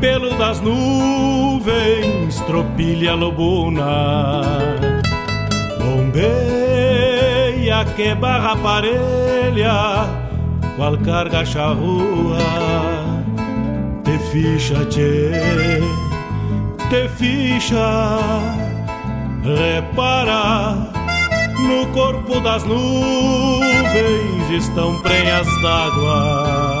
Pelo das nuvens, tropilha lobuna. Bombeia que barra parelha, qual carga charrua. Te ficha, tchê, te ficha, repara. No corpo das nuvens estão prenhas d'água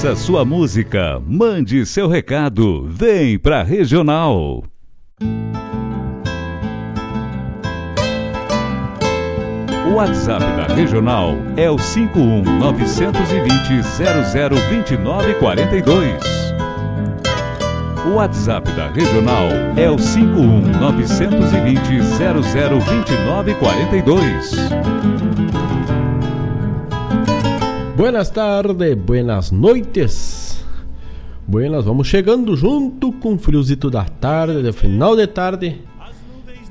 Peça sua música, mande seu recado, vem pra Regional. O WhatsApp da Regional é o 51 920 0029 42. O WhatsApp da Regional é o 51 920 0029 42. Buenas tardes, buenas noites. Buenas, vamos chegando junto com o friozito da tarde, de final de tarde,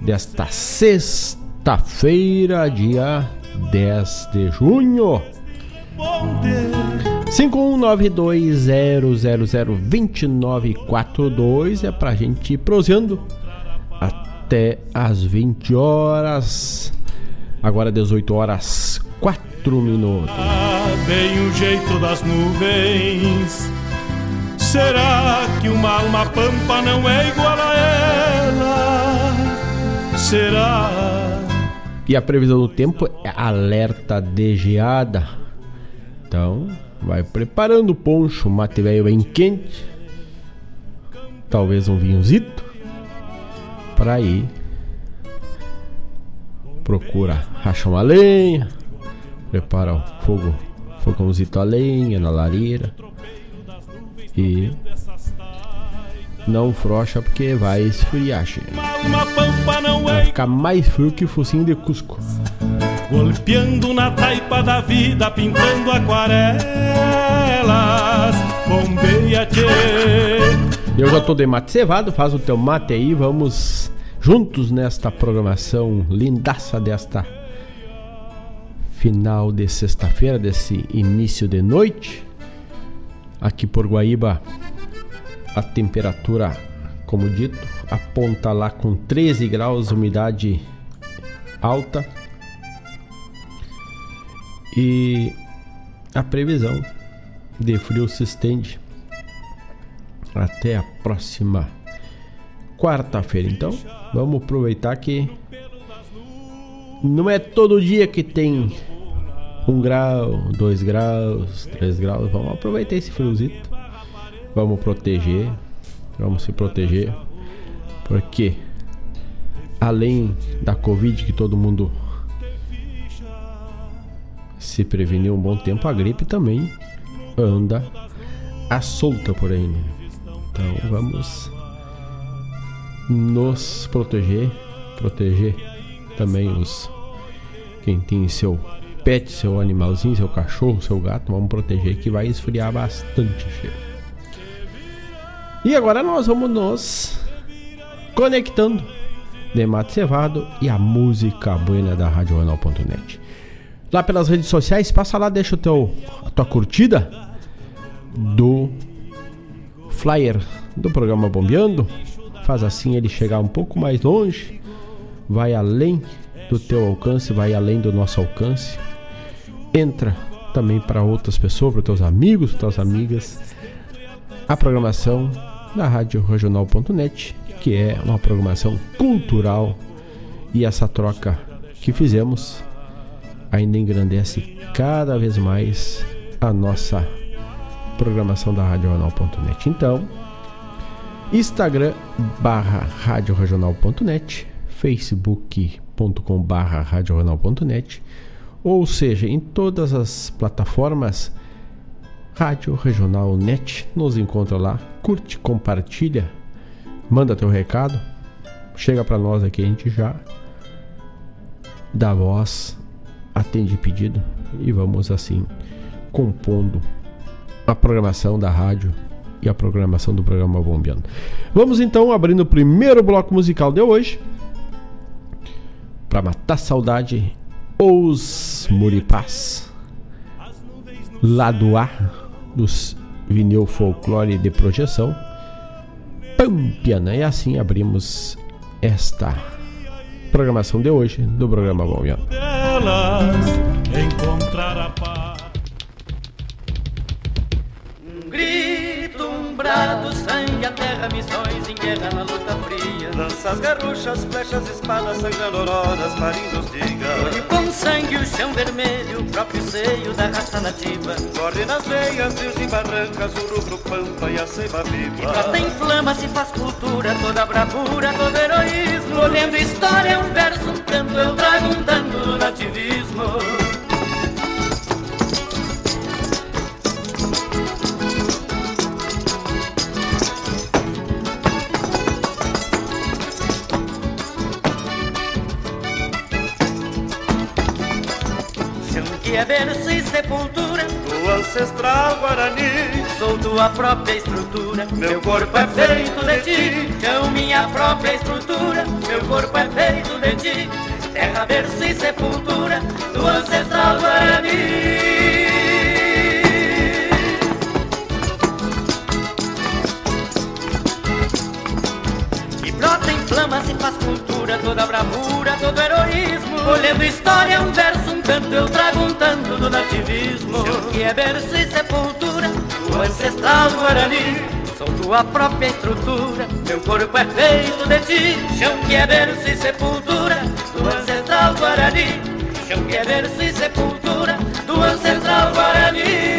desta sexta-feira, dia 10 de junho. 51920002942 é pra gente ir prosseando até as 20 horas. Agora 18 horas 4 minutos. Bem o jeito das nuvens. Será que uma alma pampa não é igual a ela? Será? E a previsão do tempo é alerta de geada. Então, vai preparando o poncho, mate velho bem quente. Talvez um vinhozito. Para ir. Procura rachar uma lenha prepara o fogo, fogãozito a lenha na lareira e não frocha porque vai esfriar, che. Vai ficar mais frio que focinho de Cusco. golpeando na taipa da vida, pintando aquarelas. Bombeia. Eu já tô de mate cevado, faz o teu mate aí, vamos juntos nesta programação lindaça desta final de sexta-feira, desse início de noite. Aqui por Guaíba, a temperatura, como dito, aponta lá com 13 graus, umidade alta. E a previsão de frio se estende até a próxima quarta-feira. Então, vamos aproveitar que não é todo dia que tem um grau, dois graus, três graus. Vamos aproveitar esse friozito. Vamos proteger. Vamos se proteger. Porque além da Covid que todo mundo se preveniu um bom tempo, a gripe também anda à solta por aí. Né? Então vamos nos proteger, proteger também os quem tem seu pet, seu animalzinho, seu cachorro, seu gato, vamos proteger que vai esfriar bastante. Cheiro. E agora nós vamos nos conectando de Mato Cevado e a música buena da RadioJornal.net. Lá pelas redes sociais, passa lá, deixa o teu, a tua curtida do flyer do programa Bombeando. Faz assim ele chegar um pouco mais longe, vai além do teu alcance, vai além do nosso alcance. Entra também para outras pessoas, para teus amigos, para tuas amigas, a programação da Rádio Regional.net, que é uma programação cultural e essa troca que fizemos ainda engrandece cada vez mais a nossa programação da RadioRegional.net. Então, Instagram barra radioregional.net, facebook.com barra radioregional.net, ou seja, em todas as plataformas Rádio Regional Net, nos encontra lá, curte, compartilha, manda teu recado, chega para nós aqui, a gente já dá voz, atende pedido e vamos assim compondo a programação da rádio e a programação do programa Bombeando. Vamos então abrindo o primeiro bloco musical de hoje. Para matar saudade, os Muripás. Lado A dos vinil folclore de projeção. Pampiana. E assim abrimos esta programação de hoje do programa Bombeando. Encontrar a paz. brado, sangue, a terra, missões em guerra na fria. Lanças, garruchas, flechas, espadas, sangrando auroras, marinhos diga. Olho com sangue, o chão vermelho, o próprio seio da raça nativa. Corre nas veias, rios e barrancas, o rubro pampa e a ceiba viva. E prata em flama, se faz cultura, toda bravura, todo heroísmo. Olhando história, um verso, um canto, eu trago um tanto do nativismo. É berço e sepultura do ancestral Guarani. Sou tua própria estrutura, meu corpo é feito de ti. Chão minha própria estrutura, meu corpo é feito de ti. Terra, berço e sepultura do ancestral Guarani. Flama se faz cultura, toda bravura, todo heroísmo. Olhando história, um verso, um canto, eu trago um tanto do nativismo. Que é berço e sepultura, o ancestral Guarani. Sou tua própria estrutura, meu corpo é feito de ti. Chão que é berço e sepultura, do ancestral Guarani. Chão que é berço e sepultura, do ancestral Guarani.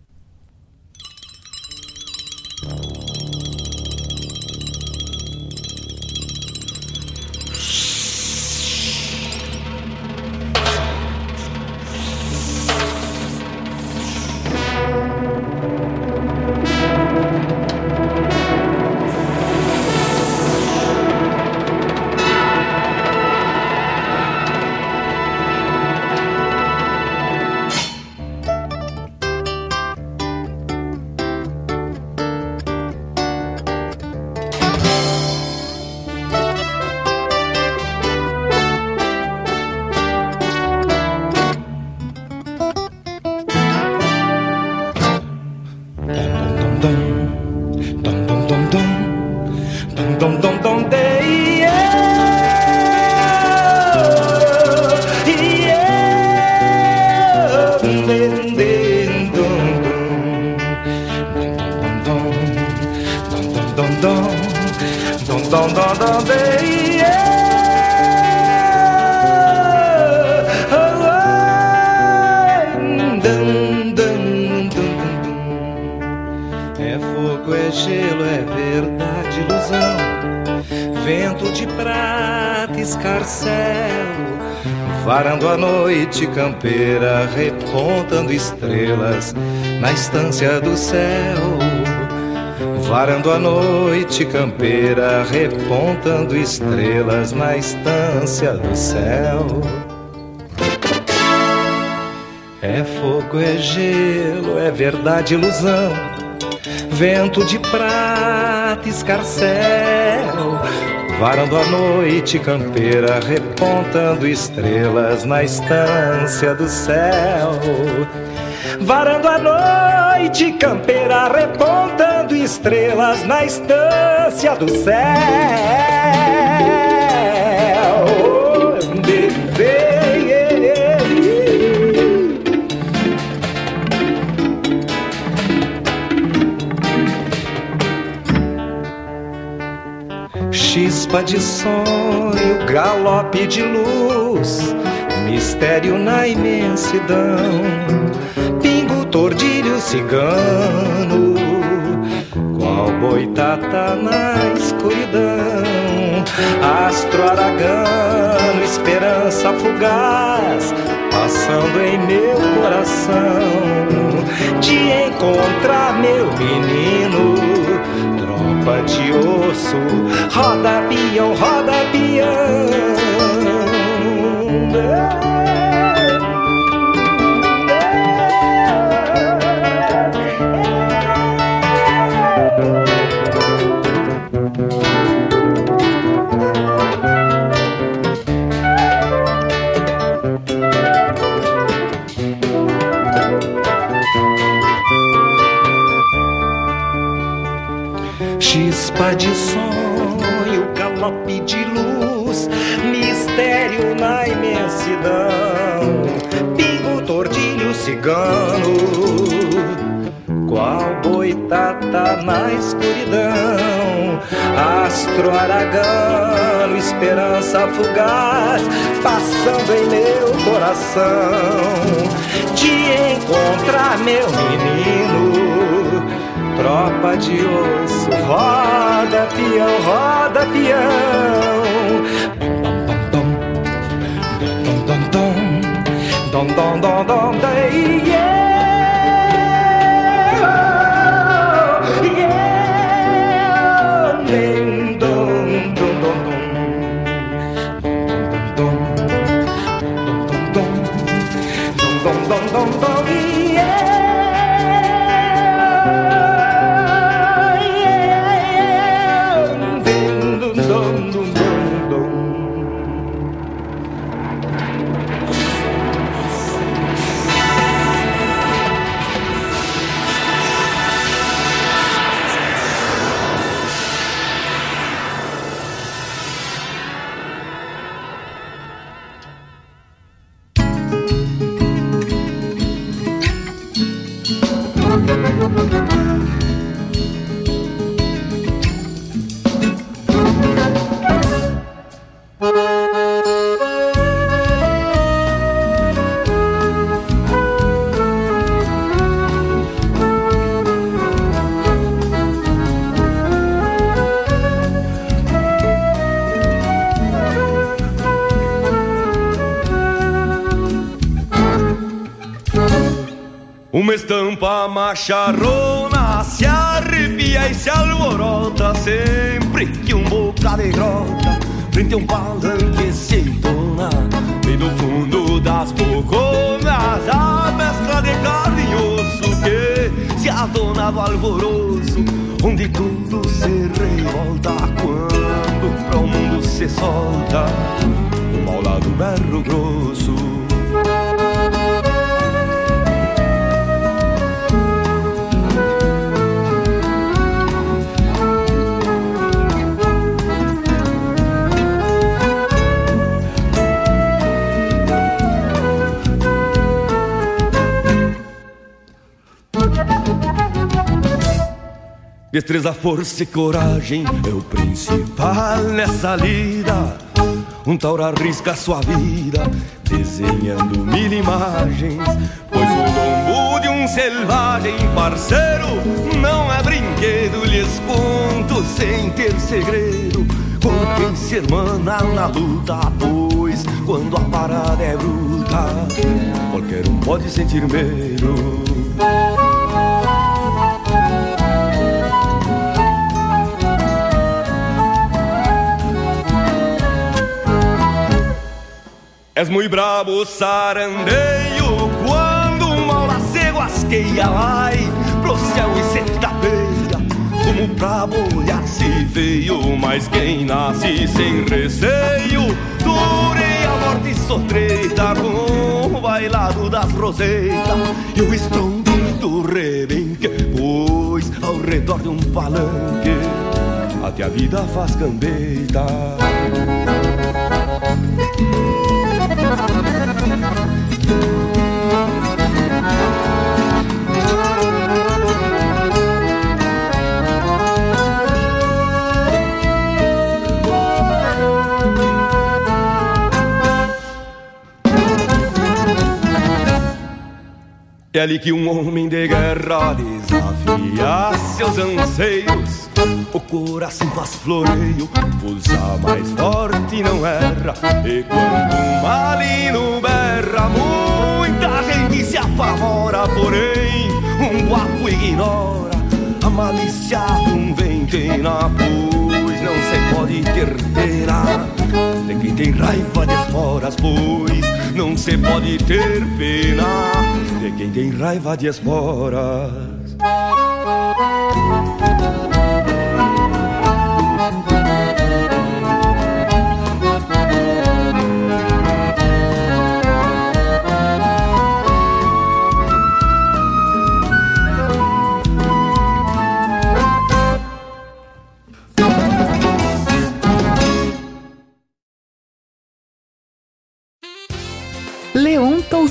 campeira, repontando estrelas na estância do céu. Varando a noite campeira, repontando estrelas na estância do céu. É fogo, é gelo, é verdade, ilusão. Vento de prata, escarcel varando a noite campeira, repontando estrelas na estância do céu. Varando a noite campeira, repontando estrelas na estância do céu. Chispa de sonho, galope de luz, mistério na imensidão, pingo, tordilho, cigano, qual boitata na escuridão, astro aragano, esperança fugaz, passando em meu coração, de encontrar meu menino tropa de osso, roda pião, roda pião. Chispa de sonho, galope de luz, mistério na imensidão, pingo, tordilho, cigano, qual boitata na escuridão, astro aragano, esperança fugaz, passando em meu coração, de encontrar meu menino tropa de osso, roda peão, roda peão. Dom dom dom dom dom dom dom dom yeah. Estampa macharrona se arrepia e se alvorota sempre que um boca de grota frente a um palanque se entona bem no fundo das boconas a mescla de carne e osso que se adonava alvoroço onde tudo se revolta quando para o mundo se solta o mal do berro grosso Destreza, força e coragem é o principal nessa lida. Um tauro arrisca sua vida, desenhando mil imagens. Pois o lombo de um selvagem parceiro não é brinquedo, lhes conto sem ter segredo. Com quem se hermana na luta, pois quando a parada é bruta, qualquer um pode sentir medo. És muito brabo sarandeio Quando uma lacego asqueia lá Pro céu e se tapeia Como pra olhar se veio Mas quem nasce sem receio Durei a morte sotreita Com o bailado das roseiras E o estrondo do rebenque Pois ao redor de um palanque Até a vida faz cambeita é ali que um homem de guerra desafia seus anseios. O coração faz floreio, pulsa mais forte não erra. E quando um malino berra, muita gente se apavora. Porém, um guapo ignora a malícia de um ventena, pois não se pode ter pena de quem tem raiva de esporas, pois não se pode ter pena de quem tem raiva de esporas.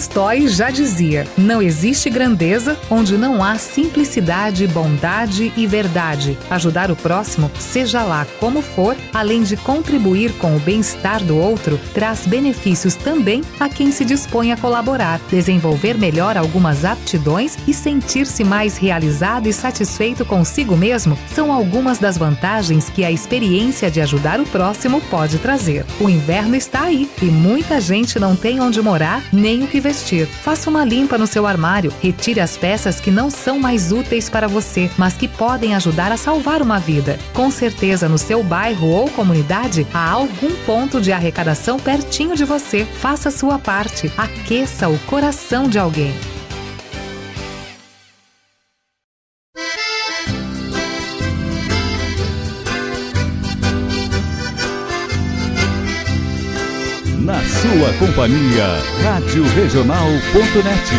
Tolstói já dizia: não existe grandeza onde não há simplicidade, bondade e verdade. Ajudar o próximo, seja lá como for, além de contribuir com o bem-estar do outro, traz benefícios também a quem se dispõe a colaborar, desenvolver melhor algumas aptidões e sentir-se mais realizado e satisfeito consigo mesmo são algumas das vantagens que a experiência de ajudar o próximo pode trazer. O inverno está aí e muita gente não tem onde morar nem o que vestir. Faça uma limpa no seu armário, retire as peças que não são mais úteis para você, mas que podem ajudar a salvar uma vida. Com certeza no seu bairro ou comunidade há algum ponto de arrecadação pertinho de você. Faça sua parte, aqueça o coração de alguém. Sua companhia, Rádio Regional.net.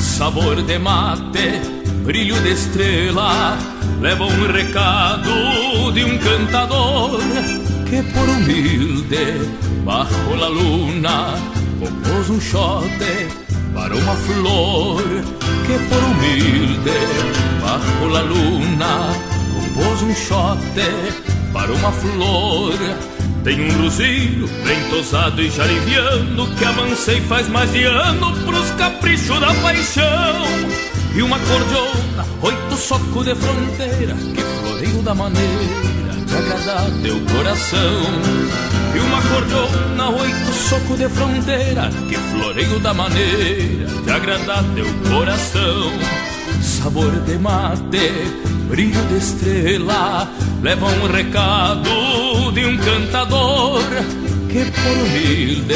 Sabor de mate, brilho de estrela, leva um recado de um cantador que por humilde, bajo la luna, compôs um chote para uma flor que por humilde bajo la luna compôs um chote para uma flor. Tem um luzinho bem tosado e já liviano que avancei faz mais de ano pros caprichos da paixão. E uma cordiona, oito soco de fronteira que floreio da maneira de agradar teu coração. E uma cordiona, oito soco de fronteira Que floreio da maneira de agradar teu coração. Sabor de mate, brilho de estrela Leva um recado de um cantador Que por humilde,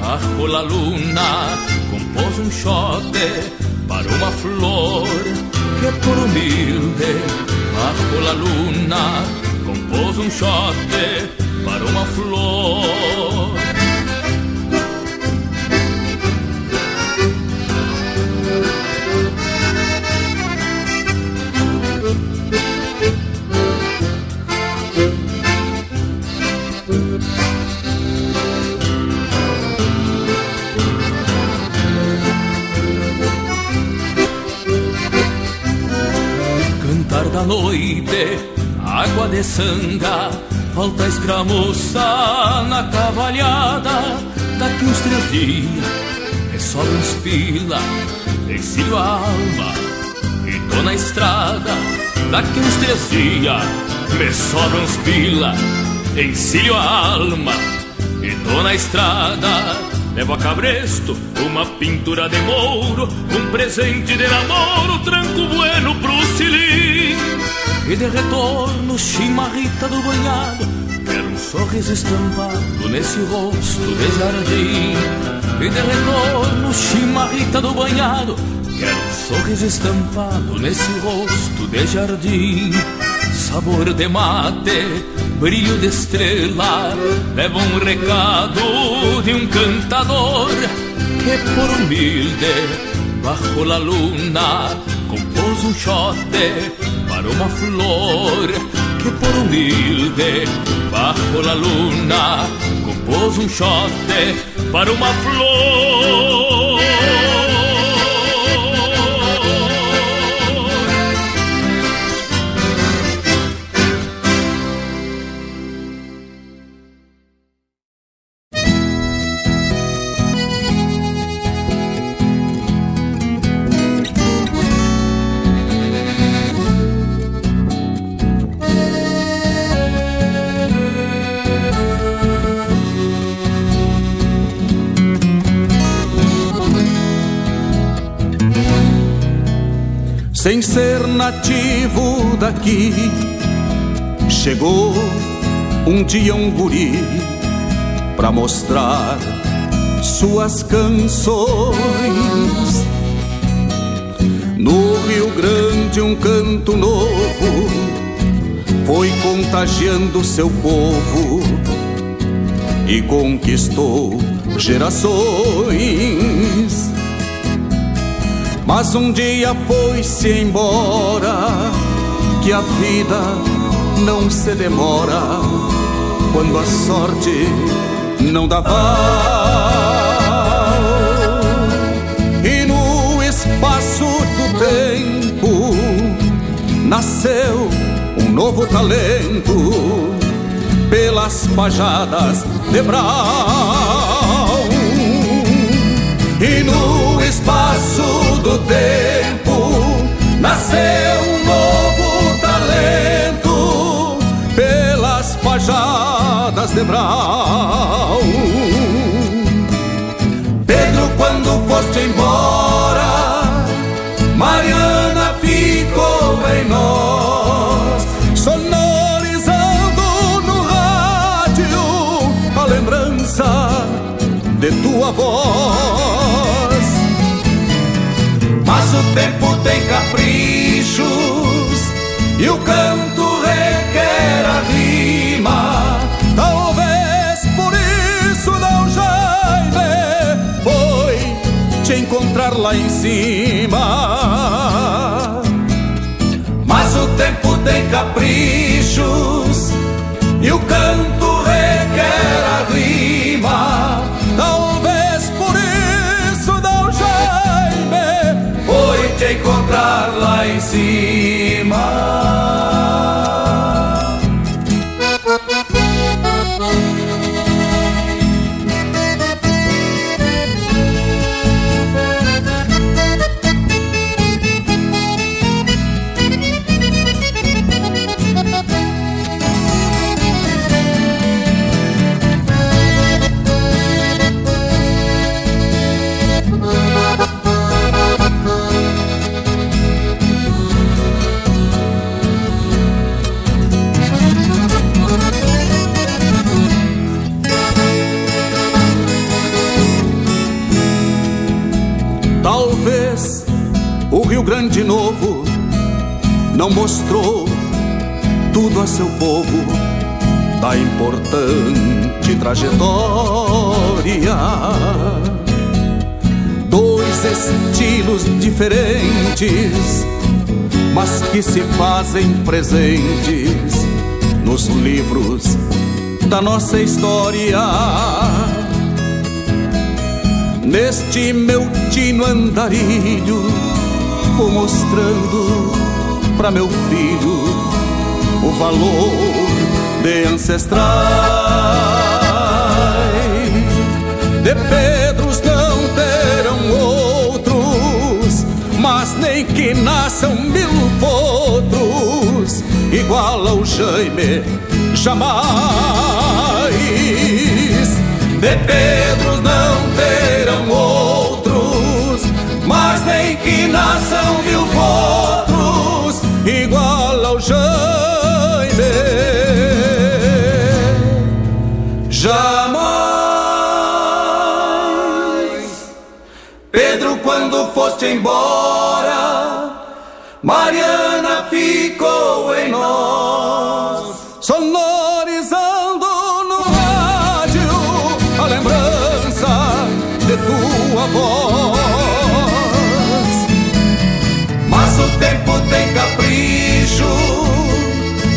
bajo la luna Compôs um chote para uma flor Que por humilde, bajo la luna Compôs um chote para uma flor. Cantar da noite, água de sanga falta escramuça na cavalhada. Daqui uns três dias, é só uns pila, ensino a alma e tô na estrada. Daqui uns três dias, me sobram uns pila, ensino a alma e tô na estrada. Levo a cabresto uma pintura de mouro, um presente de namoro, tranco bueno pro cilim. E de retorno, chimarrita do banhado, quero um sorriso estampado nesse rosto de jardim. E de retorno, chimarrita do banhado, quero um sorriso estampado nesse rosto de jardim. Sabor de mate, brilho de estrela, leva um recado de um cantador que por humilde, bajo la luna, um chote para uma flor. Que por humilde, bajo la luna, compôs um chote para uma flor. Nativo daqui. Chegou um dia um guri pra mostrar suas canções. No Rio Grande, um canto novo foi contagiando seu povo e conquistou gerações. Mas um dia foi-se embora, que a vida não se demora quando a sorte não dá val. E no espaço do tempo nasceu um novo talento pelas pajadas de Brau. Do tempo nasceu um novo talento pelas pajadas de Brau. Pedro, quando foste embora, Mariana ficou em nós, sonorizando no rádio a lembrança de tua voz. Mas o tempo tem caprichos e o canto requer a rima. Talvez por isso não Jaime foi te encontrar lá em cima. Mas o tempo tem caprichos e o canto lá Novo não mostrou tudo a seu povo da importante trajetória. Dois estilos diferentes, mas que se fazem presentes nos livros da nossa história. Neste meu tino andarilho, vou mostrando para meu filho o valor de ancestrais. De Pedros não terão outros, mas nem que nasçam mil potros, igual ao Jaime, jamais. De Pedros não terão outros, que nasçam mil potros, igual ao Jaime. foste embora, Mariana ficou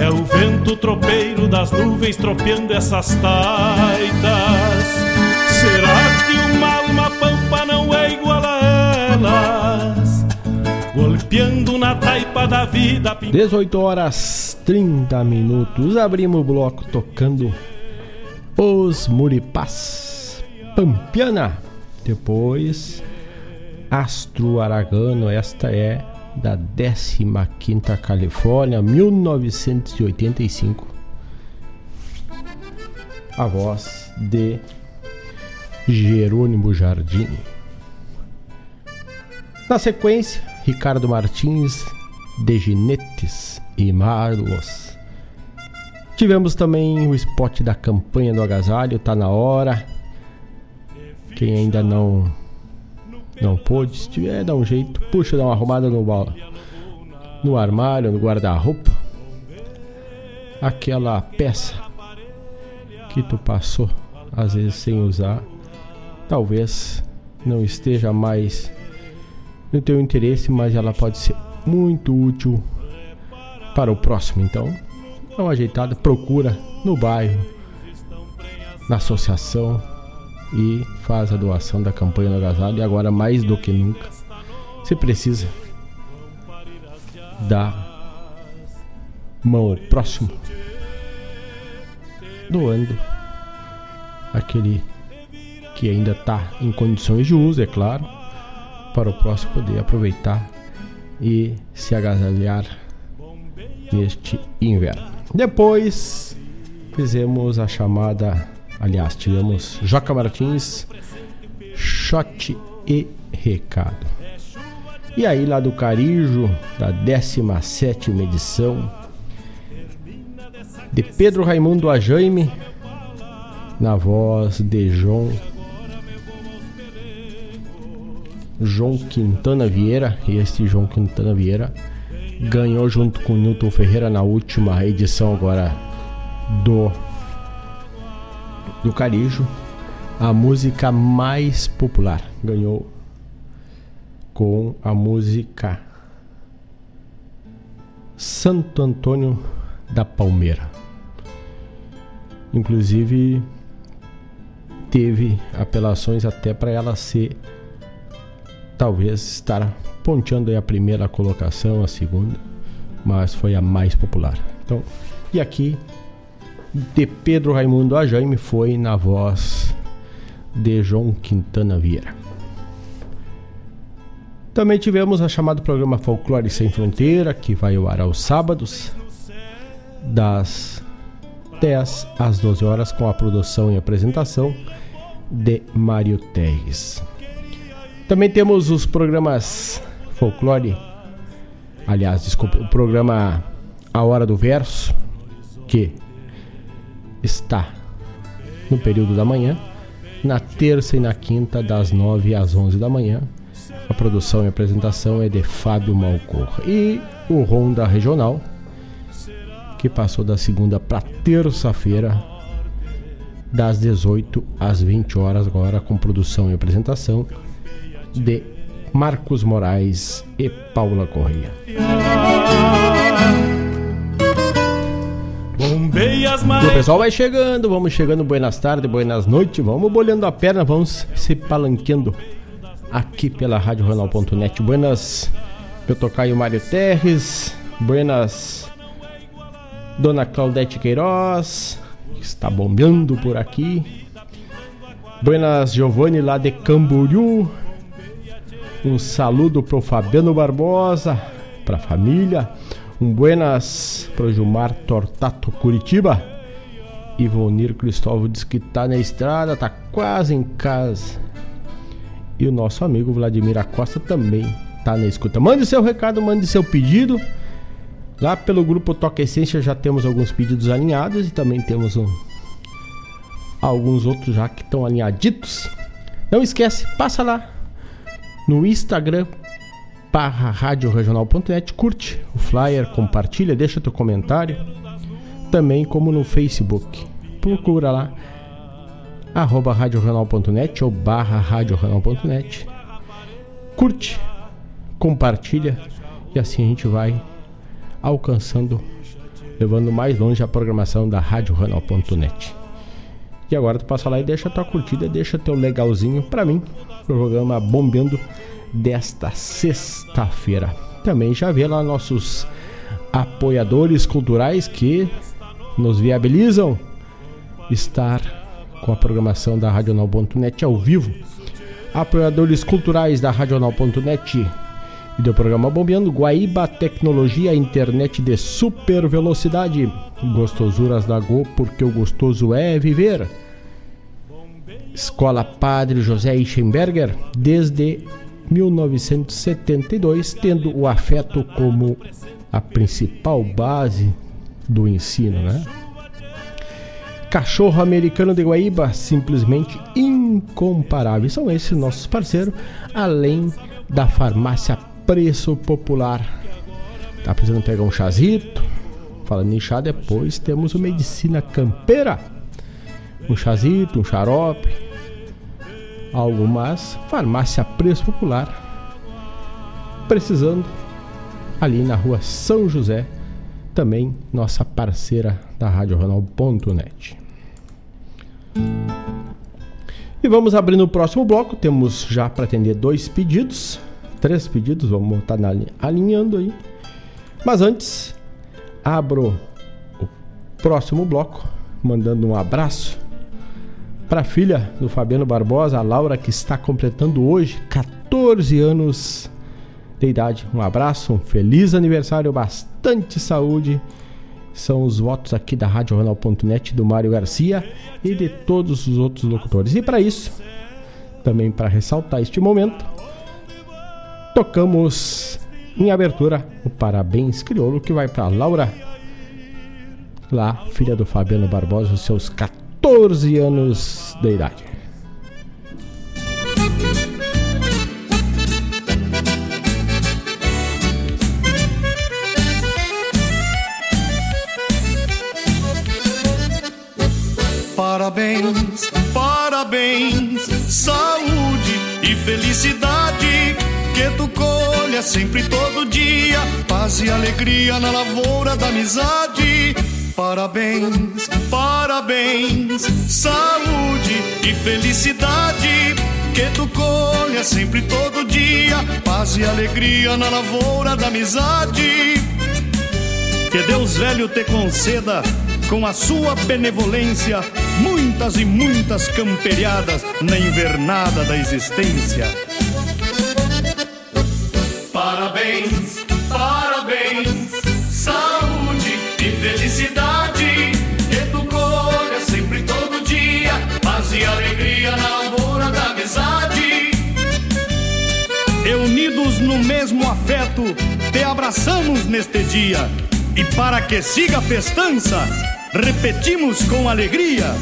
É o vento tropeiro das nuvens tropeando essas taitas. Será que uma alma pampa não é igual a elas? Golpeando na taipa da vida. 18 horas 30 minutos. Abrimos o bloco tocando Os Muripás. Pampiana. Depois Astro Aragano. Esta é da 15ª Califórnia, 1985. A voz de Jerônimo Jardim. Na sequência, Ricardo Martins de Ginetes e Marlos, Tivemos também o spot da campanha do agasalho, tá na hora. Quem ainda não não pôde, se tiver, dá um jeito, puxa, dá uma arrumada no no armário, no guarda-roupa. Aquela peça que tu passou às vezes sem usar, talvez não esteja mais no teu interesse, mas ela pode ser muito útil para o próximo. Então, dá uma ajeitada, procura no bairro, na associação e faz a doação da campanha do agasalho. E agora, mais do que nunca, você precisa dar mão ao próximo, doando aquele que ainda está em condições de uso, é claro, para o próximo poder aproveitar e se agasalhar neste inverno. Depois fizemos a chamada, aliás, tivemos Joca Martins, shot e recado. E aí lá do Carijo, da 17 edição, de Pedro Raimundo Ajaime, na voz de João João Quintana Vieira, e este João Quintana Vieira ganhou junto com Newton Ferreira na última edição agora do do Carijo a música mais popular. Ganhou com a música Santo Antônio da Palmeira. Inclusive teve apelações até para ela ser talvez estar ponteando a primeira colocação, a segunda, mas foi a mais popular. Então, e aqui de Pedro Raimundo a Jaime foi na voz de João Quintana Vieira. Também tivemos a chamado programa Folclore Sem Fronteira, que vai ao ar aos sábados, das 10 às 12 horas, com a produção e apresentação de Mário Terres. Também temos os programas Folclore, aliás, desculpa, o programa A Hora do Verso, que está no período da manhã, na terça e na quinta, das 9 às 11 da manhã. A produção e apresentação é de Fábio Malcor. E o Ronda Regional, que passou da segunda para terça-feira, das 18 às 20 horas, agora com produção e apresentação de Marcos Moraes e Paula Correia. O pessoal vai chegando, vamos chegando, buenas tardes, buenas noites, vamos bolhando a perna, vamos se palanqueando aqui pela Rádio Ronal.net. Buenas, meu tocaio Mário Terres, buenas, Dona Claudete Queiroz, que está bombeando por aqui. Buenas Giovanni lá de Camboriú. Um saludo pro Fabiano Barbosa, pra família. Um buenas pro Gilmar Tortato Curitiba. Ivonir Cristóvão diz que tá na estrada, tá quase em casa. E o nosso amigo Vladimir Acosta também tá na escuta. Mande seu recado, mande seu pedido. Lá pelo grupo Toca Essência já temos alguns pedidos alinhados e também temos um, alguns outros já que estão alinhaditos. Não esquece, passa lá no Instagram barra radioregional.net, curte o flyer, compartilha, deixa teu comentário. Também como no Facebook. Procura lá arroba radioregional.net ou barra radioregional.net. Curte, compartilha e assim a gente vai alcançando, levando mais longe a programação da radioregional.net. E agora tu passa lá e deixa tua curtida, deixa teu legalzinho para mim, programa bombando desta sexta-feira. Também já vê lá nossos apoiadores culturais que nos viabilizam estar com a programação da Radional.net ao vivo. Apoiadores culturais da Radional.net e do programa Bombeando Guaíba Tecnologia Internet de super velocidade. Gostosuras da Go, porque o gostoso é viver. Escola Padre José Eichenberger, desde 1972, tendo o afeto como a principal base do ensino, né? Cachorro Americano de Guaíba, simplesmente incomparável. São esses nossos parceiros, além da farmácia Preço Popular. Tá precisando pegar um chazito? Falando em chá, depois temos o Medicina Campeira. Um chazito, um xarope, algo mais. Farmácia Preço Popular. Precisando, ali na rua São José, também nossa parceira da Rádio Ronald.net. E vamos abrindo o próximo bloco. Temos já para atender dois pedidos, três pedidos, vamos estar tá alinhando aí. Mas antes, abro o próximo bloco, mandando um abraço para a filha do Fabiano Barbosa, a Laura, que está completando hoje 14 anos de idade. Um abraço, um feliz aniversário, bastante saúde são os votos aqui da Rádio Jornal.net do Mário Garcia e de todos os outros locutores. E para isso, também para ressaltar este momento, tocamos em abertura o Parabéns Crioulo que vai para Laura, lá, filha do Fabiano Barbosa, os seus 14 anos de idade. Parabéns, parabéns, saúde e felicidade. Que tu colha sempre todo dia, paz e alegria na lavoura da amizade. Parabéns, parabéns, saúde e felicidade. Que tu colha sempre todo dia, paz e alegria na lavoura da amizade. Que Deus velho te conceda com a sua benevolência, muitas e muitas camperiadas na invernada da existência. Parabéns, felicidade. Tu colha sempre todo dia, paz e alegria na lavoura da amizade. E unidos no mesmo afeto, te abraçamos neste dia. E para que siga a festança, repetimos com alegria.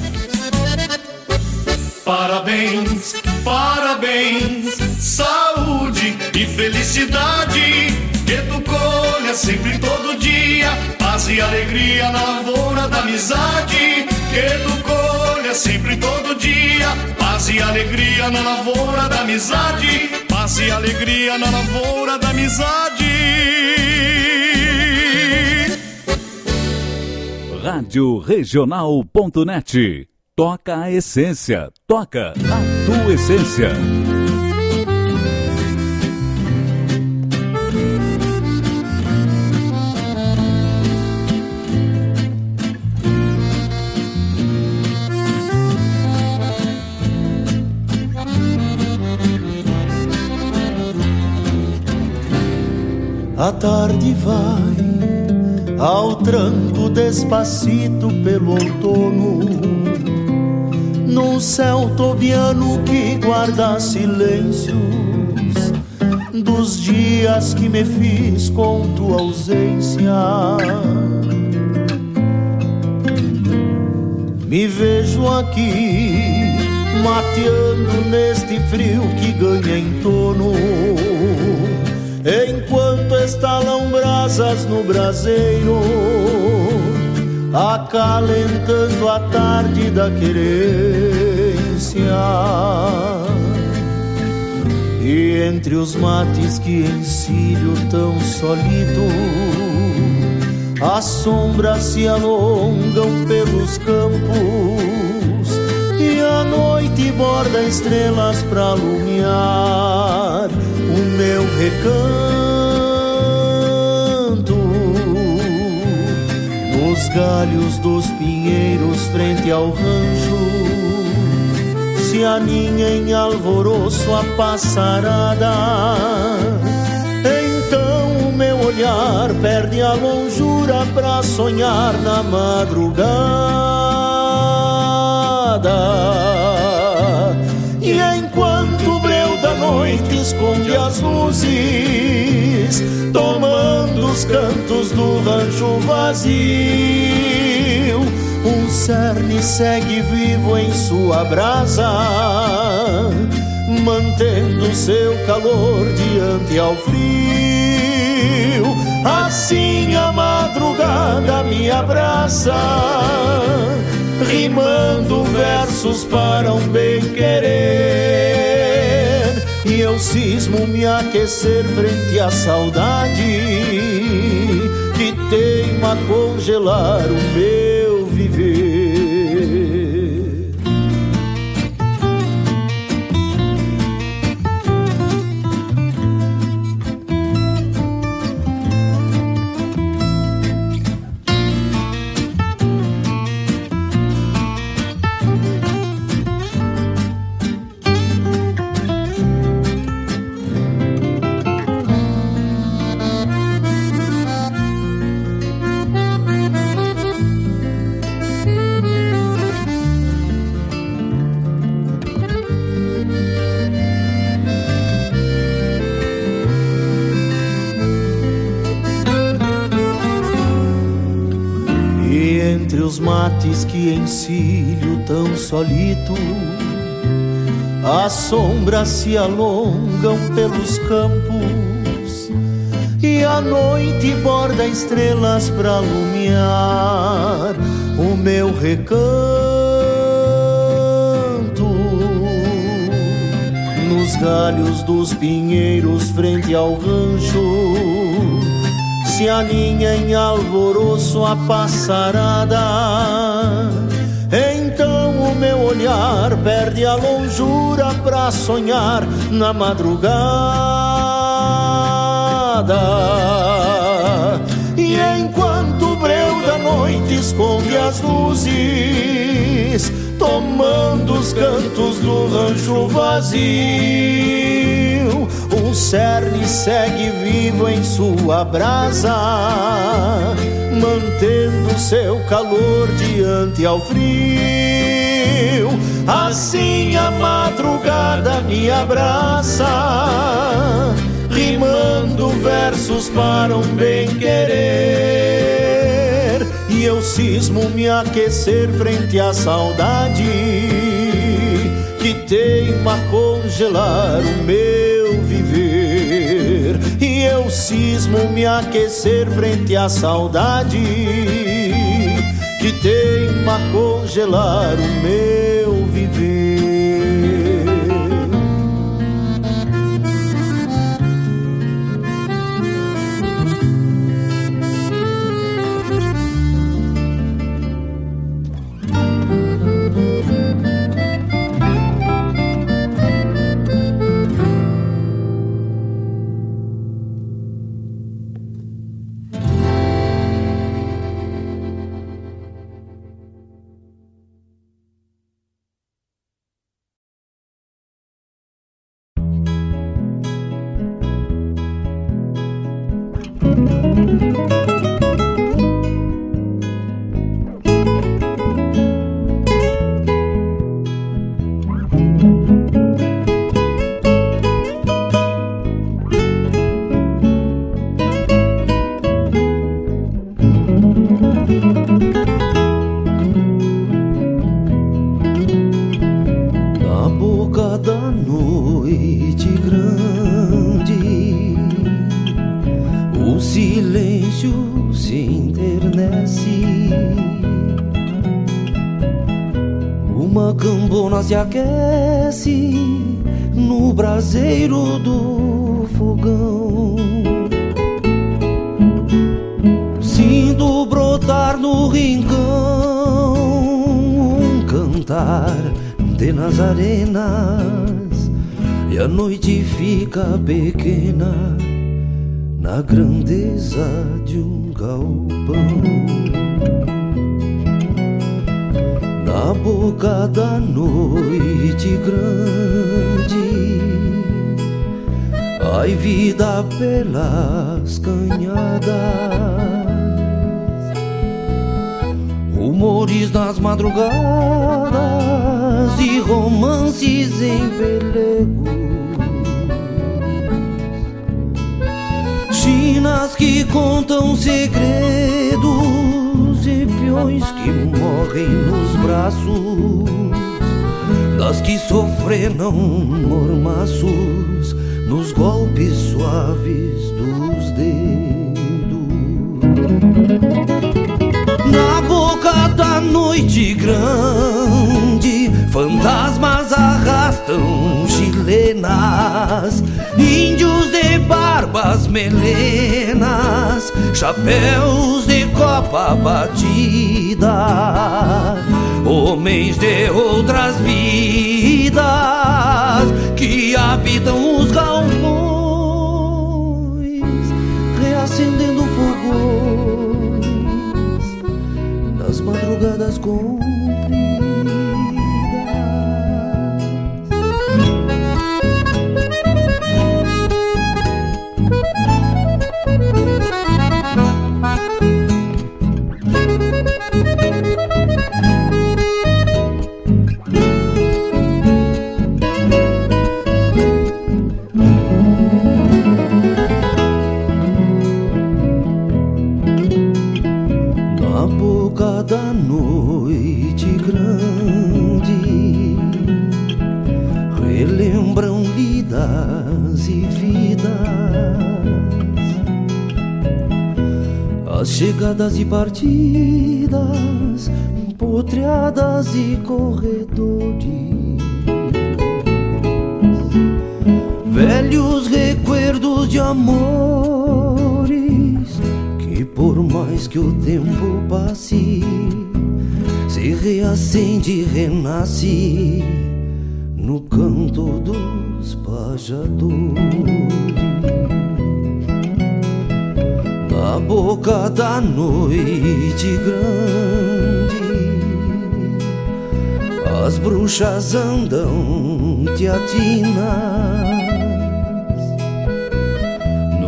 Parabéns, parabéns, saúde e felicidade. Que colha sempre todo dia, paz e alegria na lavoura da amizade. Que colha sempre todo dia, paz e alegria na lavoura da amizade. Paz e alegria na lavoura da amizade. Rádio Regional.net. Toca a essência, toca a tua essência. Tarde vai ao tranco despacito pelo outono, num céu tobiano que guarda silêncios dos dias que me fiz com tua ausência. Me vejo aqui mateando neste frio que ganha em torno enquanto estalam brasas no braseiro, acalentando a tarde da querência. E entre os mates que encilho tão solido, as sombras se alongam pelos campos e a noite borda estrelas para alumiar o meu recanto nos galhos dos pinheiros frente ao rancho. Se aninha em alvoroço a passarada então o meu olhar perde a longura pra sonhar na madrugada noite esconde as luzes, tomando os cantos do rancho vazio. Um cerne segue vivo em sua brasa, mantendo seu calor diante ao frio. Assim a madrugada me abraça, rimando versos para um bem eu cismo me aquecer frente à saudade que teima congelar o meu solito, as sombras se alongam pelos campos e a noite borda estrelas para alumiar o meu recanto. Nos galhos dos pinheiros frente ao rancho se aninha em alvoroço a passarada. Olhar perde a longura pra sonhar na madrugada. E enquanto o breu da noite esconde as luzes, tomando os cantos do rancho vazio o cerne segue vivo em sua brasa, mantendo seu calor diante ao frio. Assim a madrugada me abraça, rimando versos para um bem querer. E eu cismo me aquecer frente à saudade que teima congelar o meu viver e eu cismo me aquecer frente à saudade que teima congelar o meu sofreram mormaços nos golpes suaves dos dedos. Na boca da noite grande, fantasmas arrastam chilenas, índios de barbas melenas, chapéus de copa batida, homens de outras vidas que habitam os galpões, reacendendo fogões nas madrugadas compridas. Corredores, velhos recuerdos de amores que por mais que o tempo passe, se reacende e renasce no canto dos pajadores. Na boca da noite grande, bruxas andam teatinas.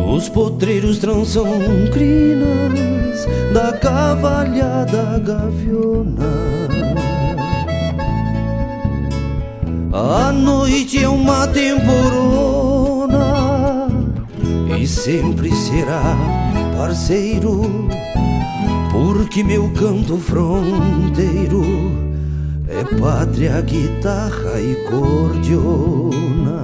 Os potreiros trançam crinas da cavalhada gaviona. A noite é uma temporona e sempre será parceiro, porque meu canto fronteiro é pátria, guitarra e cordiona.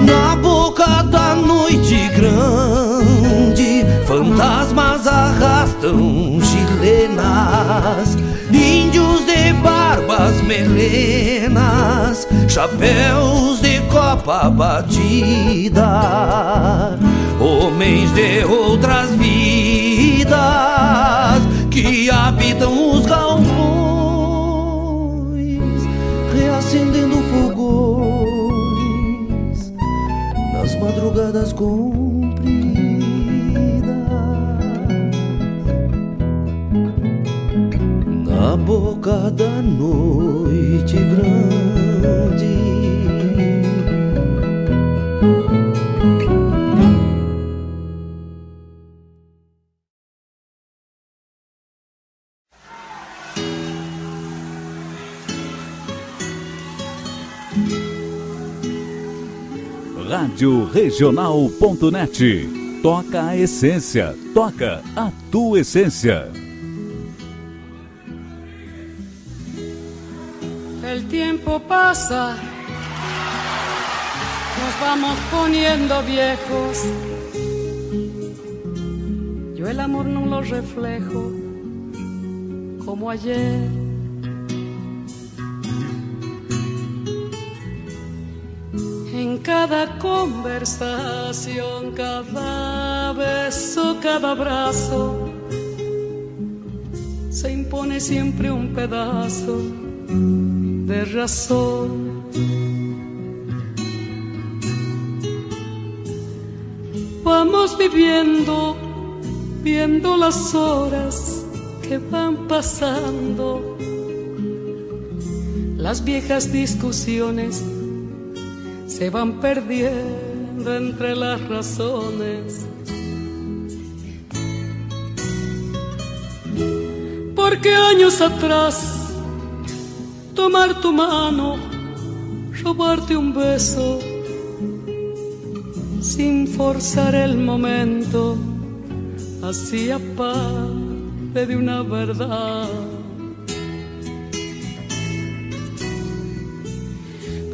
Na boca da noite grande, fantasmas arrastam chilenas, índios de barbas melenas, chapéus de copa batida, homens de outras vidas que habitam os compridas. Na boca da noite grande. Regional.net. Toca a essência, toca a tua essência. El tiempo pasa, nos vamos poniendo viejos. Yo el amor no lo reflejo como ayer. En cada conversación, cada beso, cada abrazo, se impone siempre un pedazo de razón. Vamos viviendo, viendo las horas que van pasando, las viejas discusiones se van perdiendo entre las razones. Porque años atrás tomar tu mano, robarte un beso, sin forzar el momento, hacía de una verdad.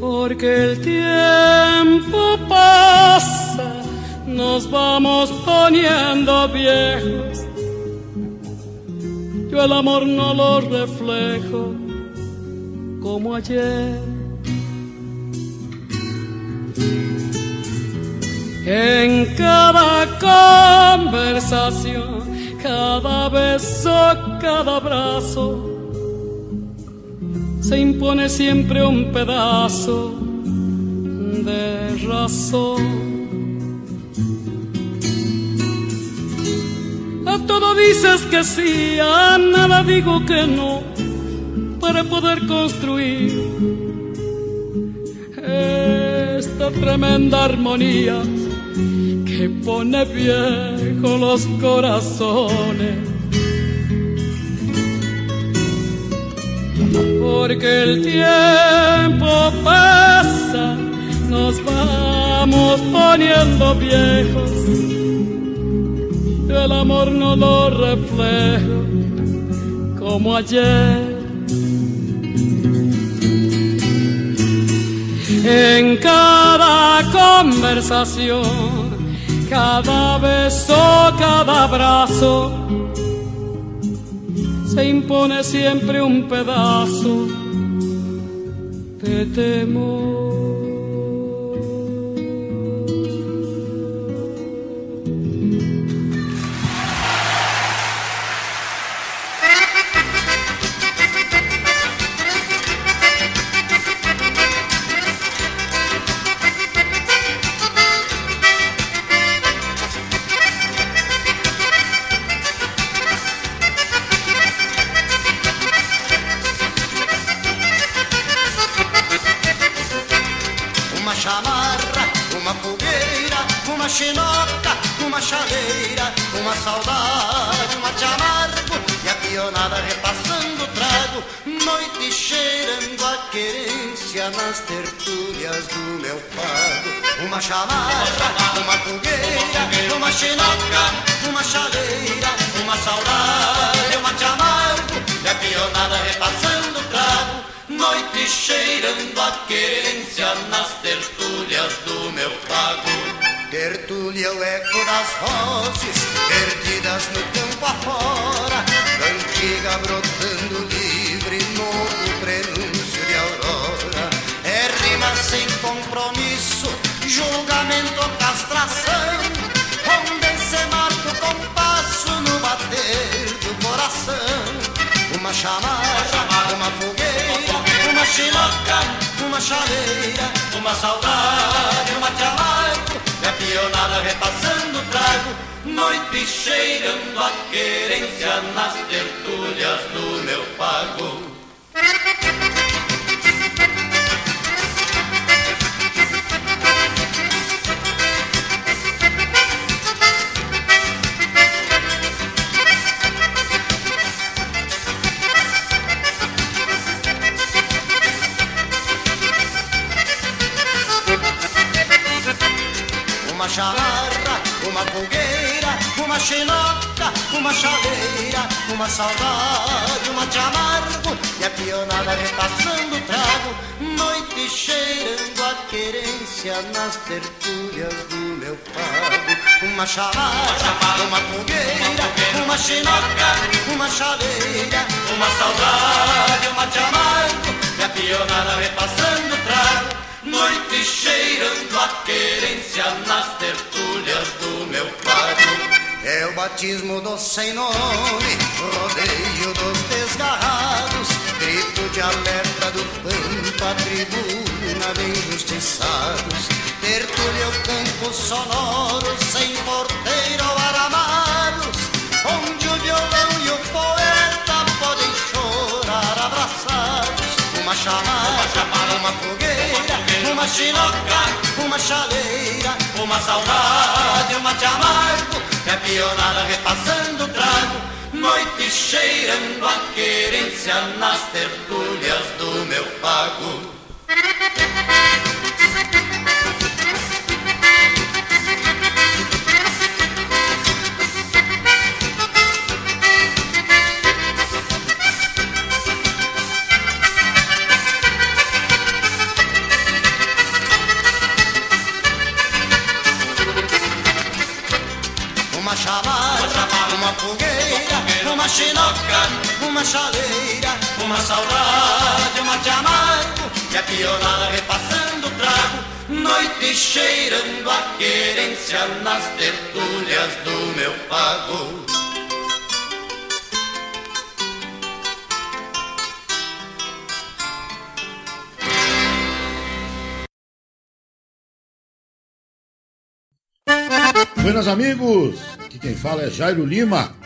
Porque el tiempo pasa, nos vamos poniendo viejos. Yo el amor no lo reflejo como ayer. En cada conversación, cada beso, cada abrazo, se impone siempre un pedazo de razón. A todo dices que sí, a nada digo que no, para poder construir esta tremenda armonía que pone viejo los corazones. Porque el tiempo pasa, nos vamos poniendo viejos. El amor no lo refleja como ayer. En cada conversación cada beso, cada abrazo, se impone siempre un pedazo de temor. Cheirando a querência nas tertúlias do meu pago. Uma chaleira, uma saudade, uma de amargo e a pionada repassando o trago, noite cheirando a querência nas tertúlias do meu pago. Uma charra, uma fogueira, uma xenoca, uma chaleira, uma saudade, uma de amargo e a pionada repassando o trago noite cheirando a querência nas tertúlias do meu pago. É o batismo do sem nome, rodeio dos desgarrados, grito de alerta do pampa, tribuna de injustiçados. Tertúlia o campo sonoro, sem porteiro ou aramados, onde o violão e o poeta podem chorar abraçados. Uma chamada, uma fogueira uma chinoca, uma chaleira, uma saudade, uma de amargo, é pionada repassando o trago, noite cheirando a querência nas tertúlias do meu pago. Uma chinoca, uma chaleira, uma saudade, uma te amargo e a pionada repassando o trago, noite cheirando a querência nas tertúlias do meu pago. Buenas amigos, aqui quem fala é Jairo Lima.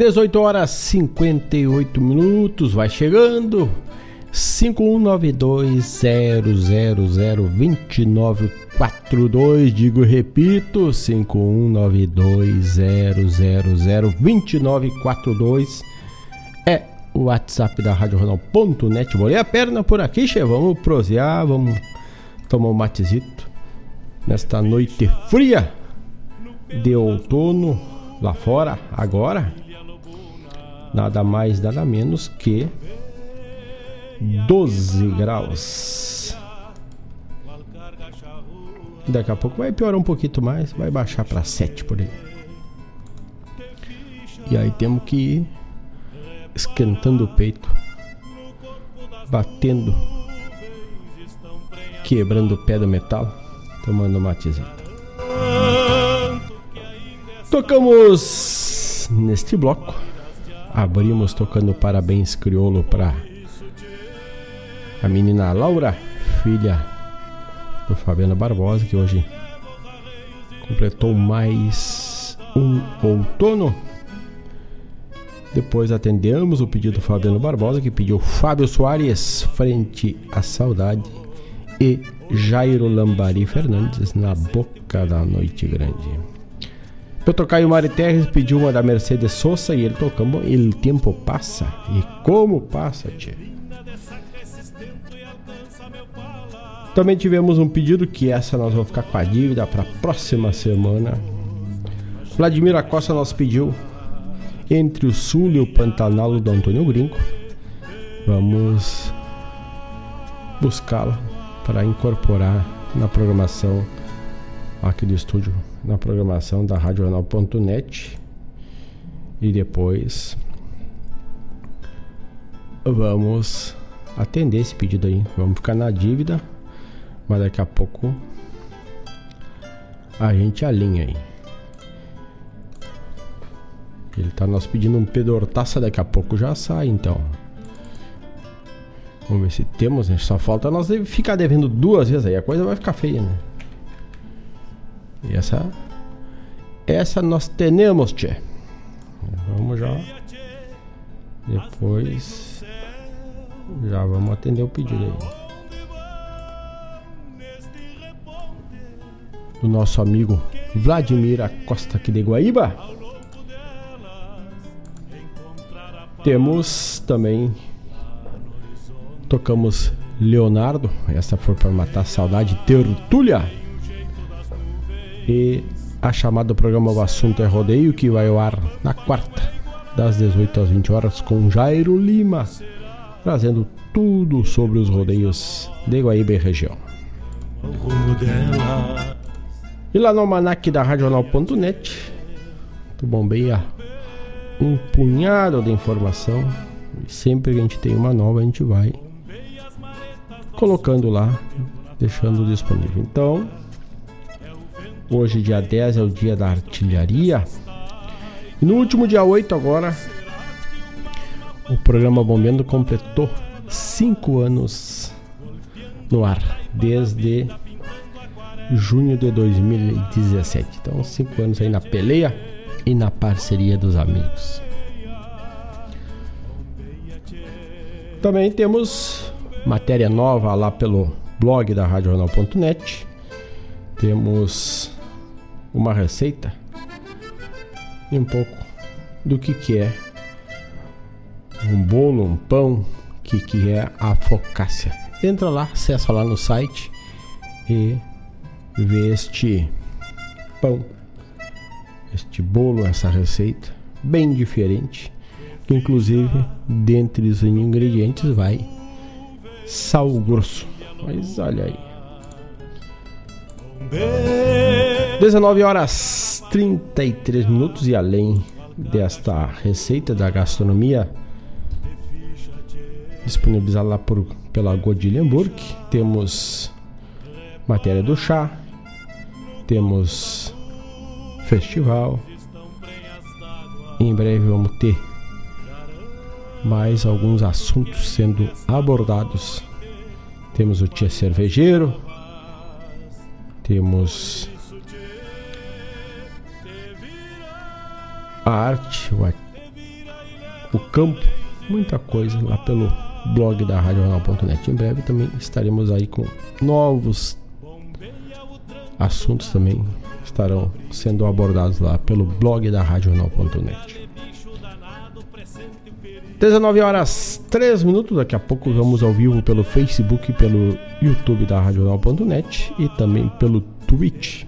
18 horas 58 minutos, vai chegando. 5192002942, digo repito, 5192002942 é o WhatsApp da Rádio Jornal.net. Molhei a perna por aqui, che, vamos prosear, vamos tomar um matezito. Nesta noite fria de outono lá fora, agora nada mais, nada menos que 12 graus. Daqui a pouco vai piorar um pouquinho mais, vai baixar para 7 por aí. E aí temos que ir esquentando o peito, batendo, quebrando o pé do metal, tomando matezita. Tocamos neste bloco abrimos tocando parabéns crioulo para a menina Laura, filha do Fabiano Barbosa, que hoje completou mais um outono. Depois atendemos o pedido do Fabiano Barbosa, que pediu Fábio Soares frente à saudade e Jairo Lambari Fernandes na boca da noite grande. Para tocar o Mari Terres pediu uma da Mercedes Sosa e ele tocamos El Tempo Passa. E como passa, tchê? Também tivemos um pedido que essa nós vamos ficar com a dívida para a próxima semana. Vladimir Acosta nos pediu Entre o Sul e o Pantanal do Antônio Gringo. Vamos buscá-la para incorporar na programação aqui do estúdio na programação da RadioJornal.net e depois vamos atender esse pedido aí. Vamos ficar na dívida, mas daqui a pouco a gente alinha aí. Ele tá nos pedindo um pedortaça, daqui a pouco já sai, então. Vamos ver se temos, né? Só falta nós ficar devendo duas vezes aí, a coisa vai ficar feia, né? E essa. Essa nós temos, tchê. Vamos já. Depois. Já vamos atender o pedido aí. Do nosso amigo Vladimir Acosta aqui de Guaíba. Temos também. Tocamos Leonardo. Essa foi para matar a saudade. Tertúlia. E a chamada do programa O Assunto é Rodeio, que vai ao ar na quarta, das 18 às 20 horas, com Jairo Lima, trazendo tudo sobre os rodeios de Guaíba e região. E lá no Almanac da Radional.net, tu bombeia um punhado de informação. E sempre que a gente tem uma nova, a gente vai colocando lá, deixando disponível. Então, hoje, dia 10, é o dia da artilharia. E no último dia 8, agora, o programa Bombeando completou 5 anos no ar, desde junho de 2017. Então, 5 anos aí na peleia e na parceria dos amigos. Também temos matéria nova lá pelo blog da RadioJornal.net. Temos uma receita e um pouco do que, que é um bolo, um pão, que, que é a focácia. Entra lá, acessa lá no site e vê este pão, este bolo, essa receita bem diferente. Que inclusive, dentre os ingredientes, vai sal grosso. Mas olha aí. 19 horas 33 minutos e além desta receita da gastronomia disponibilizada lá por, pela Godillenburg, temos matéria do chá, temos festival. Em breve vamos ter mais alguns assuntos sendo abordados. Temos o Tia Cervejeiro, temos a arte, o, o campo, muita coisa lá pelo blog da RadioJornal.net. Em breve também estaremos aí com novos assuntos também estarão sendo abordados lá pelo blog da RadioJornal.net. 19 horas 3 minutos, daqui a pouco vamos ao vivo pelo Facebook, pelo YouTube da Radional.net e também pelo Twitch.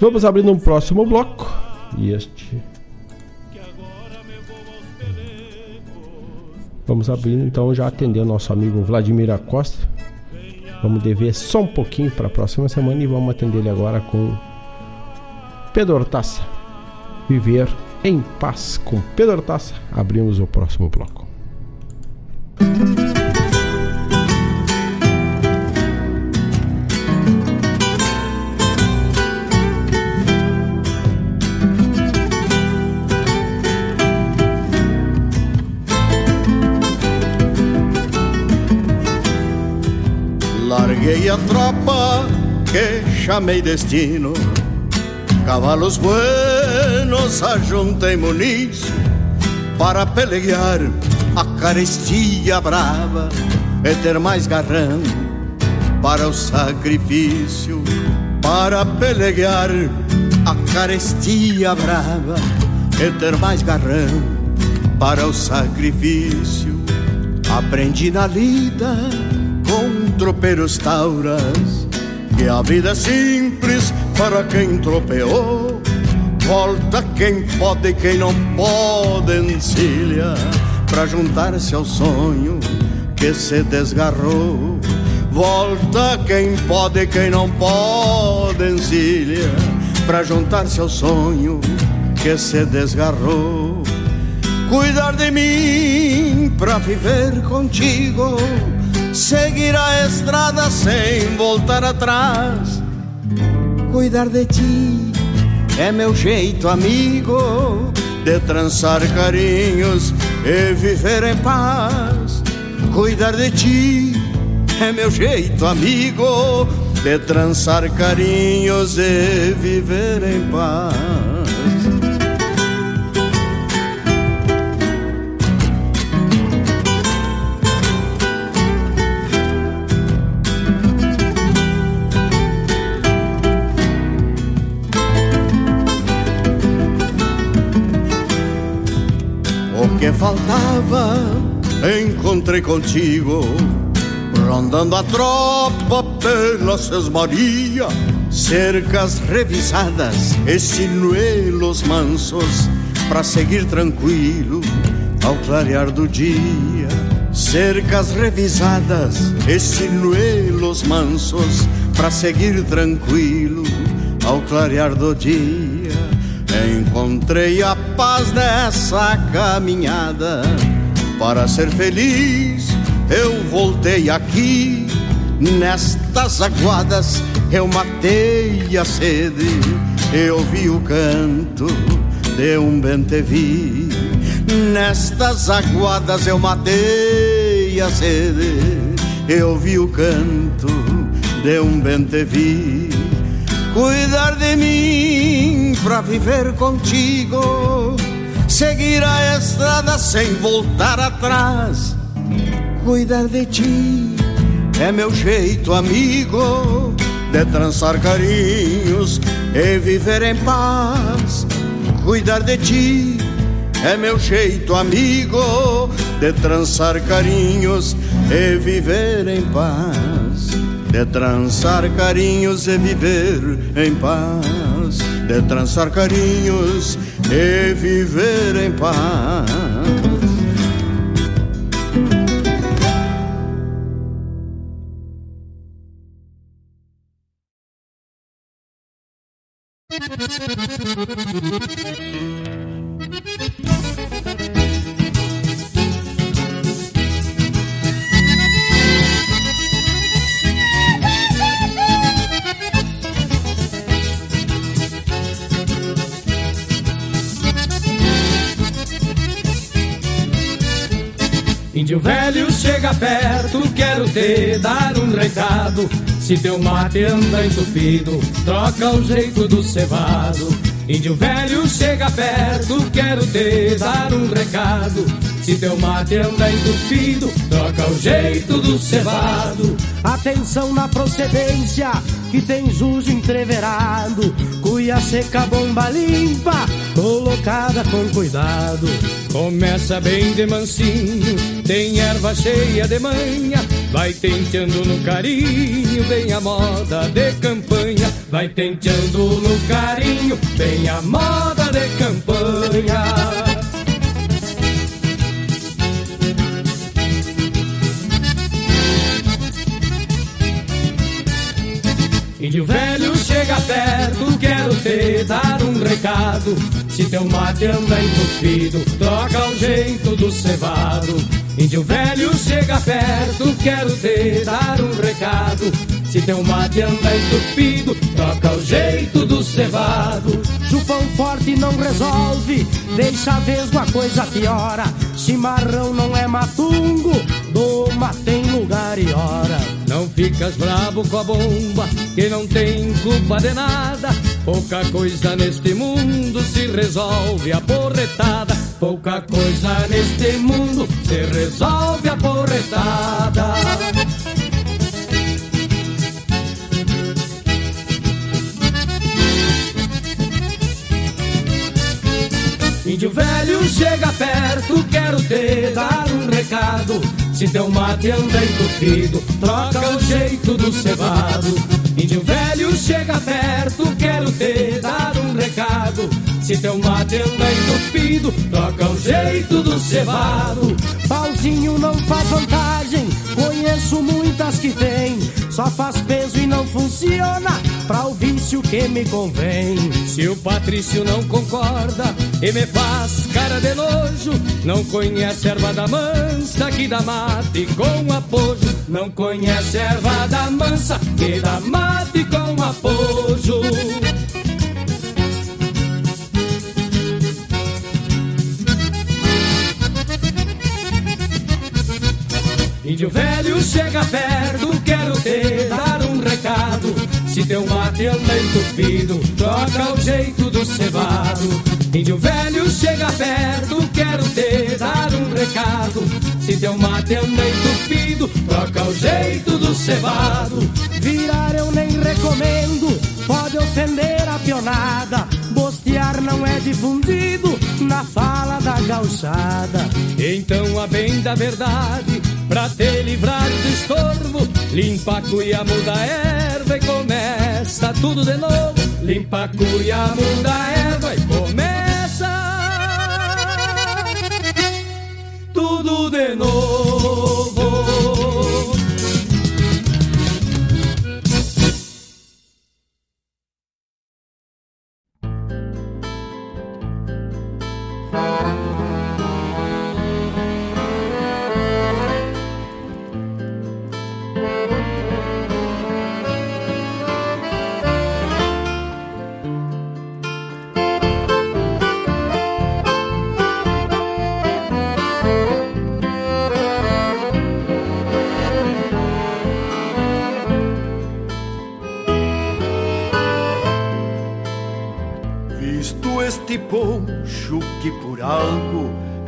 Vamos abrindo um próximo bloco e este. Vamos abrindo então já atender o nosso amigo Vladimir Acosta. Vamos dever só um pouquinho para a próxima semana e vamos atender ele agora com Pedro Hortaça. Viver em paz com Pedro Hortaça. Abrimos o próximo bloco. Larguei a tropa que chamei destino. Cavalos buenos ajuntei municio Para pelear a carestia brava E ter mais garrão para o sacrifício Para pelear a carestia brava E ter mais garrão para o sacrifício. Aprendi na lida tropeiros tauras Que a vida é simples para quem tropeou. Volta quem pode e quem não pode encilha para juntar-se ao sonho que se desgarrou. Volta quem pode e quem não pode encilha para juntar-se ao sonho que se desgarrou. Cuidar de mim para viver contigo, seguir a estrada sem voltar atrás cuidar de ti é meu jeito amigo de trançar carinhos e viver em paz. Cuidar de ti é meu jeito amigo de trançar carinhos e viver em paz. Que faltava encontrei contigo Rondando a tropa pela Sesmaria Cercas revisadas e sinuelos mansos Pra seguir tranquilo ao clarear do dia Cercas revisadas e sinuelos mansos Pra seguir tranquilo ao clarear do dia Encontrei a paz nessa caminhada. Para ser feliz, eu voltei aqui. Nestas aguadas, eu matei a sede. Eu vi o canto de um bentevi. Nestas aguadas, eu matei a sede. Eu vi o canto de um bentevi. Cuidar de mim pra viver contigo, seguir a estrada sem voltar atrás. Cuidar de ti é meu jeito, amigo, de trançar carinhos e viver em paz. Cuidar de ti é meu jeito, amigo, de trançar carinhos e viver em paz de trançar carinhos e viver em paz, de trançar carinhos e viver em paz. Te dar um recado. Se teu mate anda entupido, troca o jeito do cevado. Índio velho chega perto, quero te dar um recado. Se teu mate anda entupido, troca o jeito do cevado. Atenção na procedência, que tem jujo entreverado. Cuia seca, bomba limpa, colocada com cuidado. Começa bem de mansinho, tem erva cheia de manha. Vai tenteando no carinho, bem a moda de campanha. Vai tenteando no carinho, bem a moda de campanha. Índio velho chega perto, quero te dar um recado. Se teu mate anda entupido, troca o jeito do cevado. Índio velho chega perto, quero te dar um recado. Se teu mate anda entupido, troca o jeito do cevado. Chupão forte não resolve, deixa a vesgo a coisa piora. Chimarrão não é matungo, doma tem lugar e hora. Não ficas brabo com a bomba, que não tem culpa de nada. Pouca coisa neste mundo se resolve a porretada. Pouca coisa neste mundo se resolve a porretada. Índio velho chega perto, quero te dar um recado. Se teu mate anda entupido, troca o jeito do cevado. Índio velho chega perto, Se teu mate anda entupido, troca o jeito do cevado. Pauzinho não faz vantagem, conheço muitas que tem. Só faz peso e não funciona pra o vício que me convém. Se o Patrício não concorda e me faz cara de nojo, não conhece erva da mansa que dá mate com apojo. Não conhece erva da mansa que dá mate com apojo. Índio velho chega perto, quero te dar um recado. Se teu mate anda entupido, troca o jeito do cevado. Índio velho chega perto, quero te dar um recado. Se teu mate anda entupido, troca o jeito do cevado. Virar eu nem recomendo, pode ofender a pionada. Bostear não é difundido na fala da gauchada. Então, a bem da verdade, pra te livrar do estorvo, limpa a cuia, muda a erva e começa tudo de novo. Limpa a cuia, muda a erva e começa tudo de novo.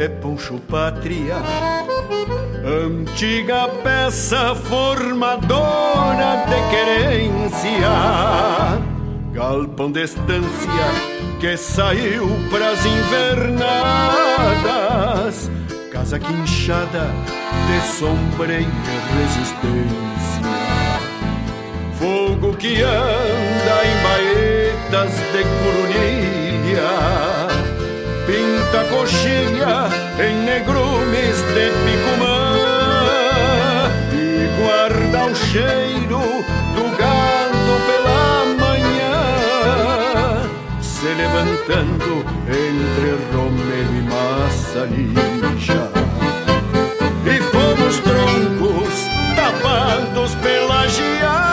É poncho pátria, antiga peça formadora de querência, galpão de estância que saiu pras invernadas, casa quinchada de sombra e resistência. Fogo que anda em baetas de corunilha Pinta coxilha em negrumes de picumã E guarda o cheiro do gado pela manhã Se levantando entre romero e massa lija. E fomos troncos tapados pela geada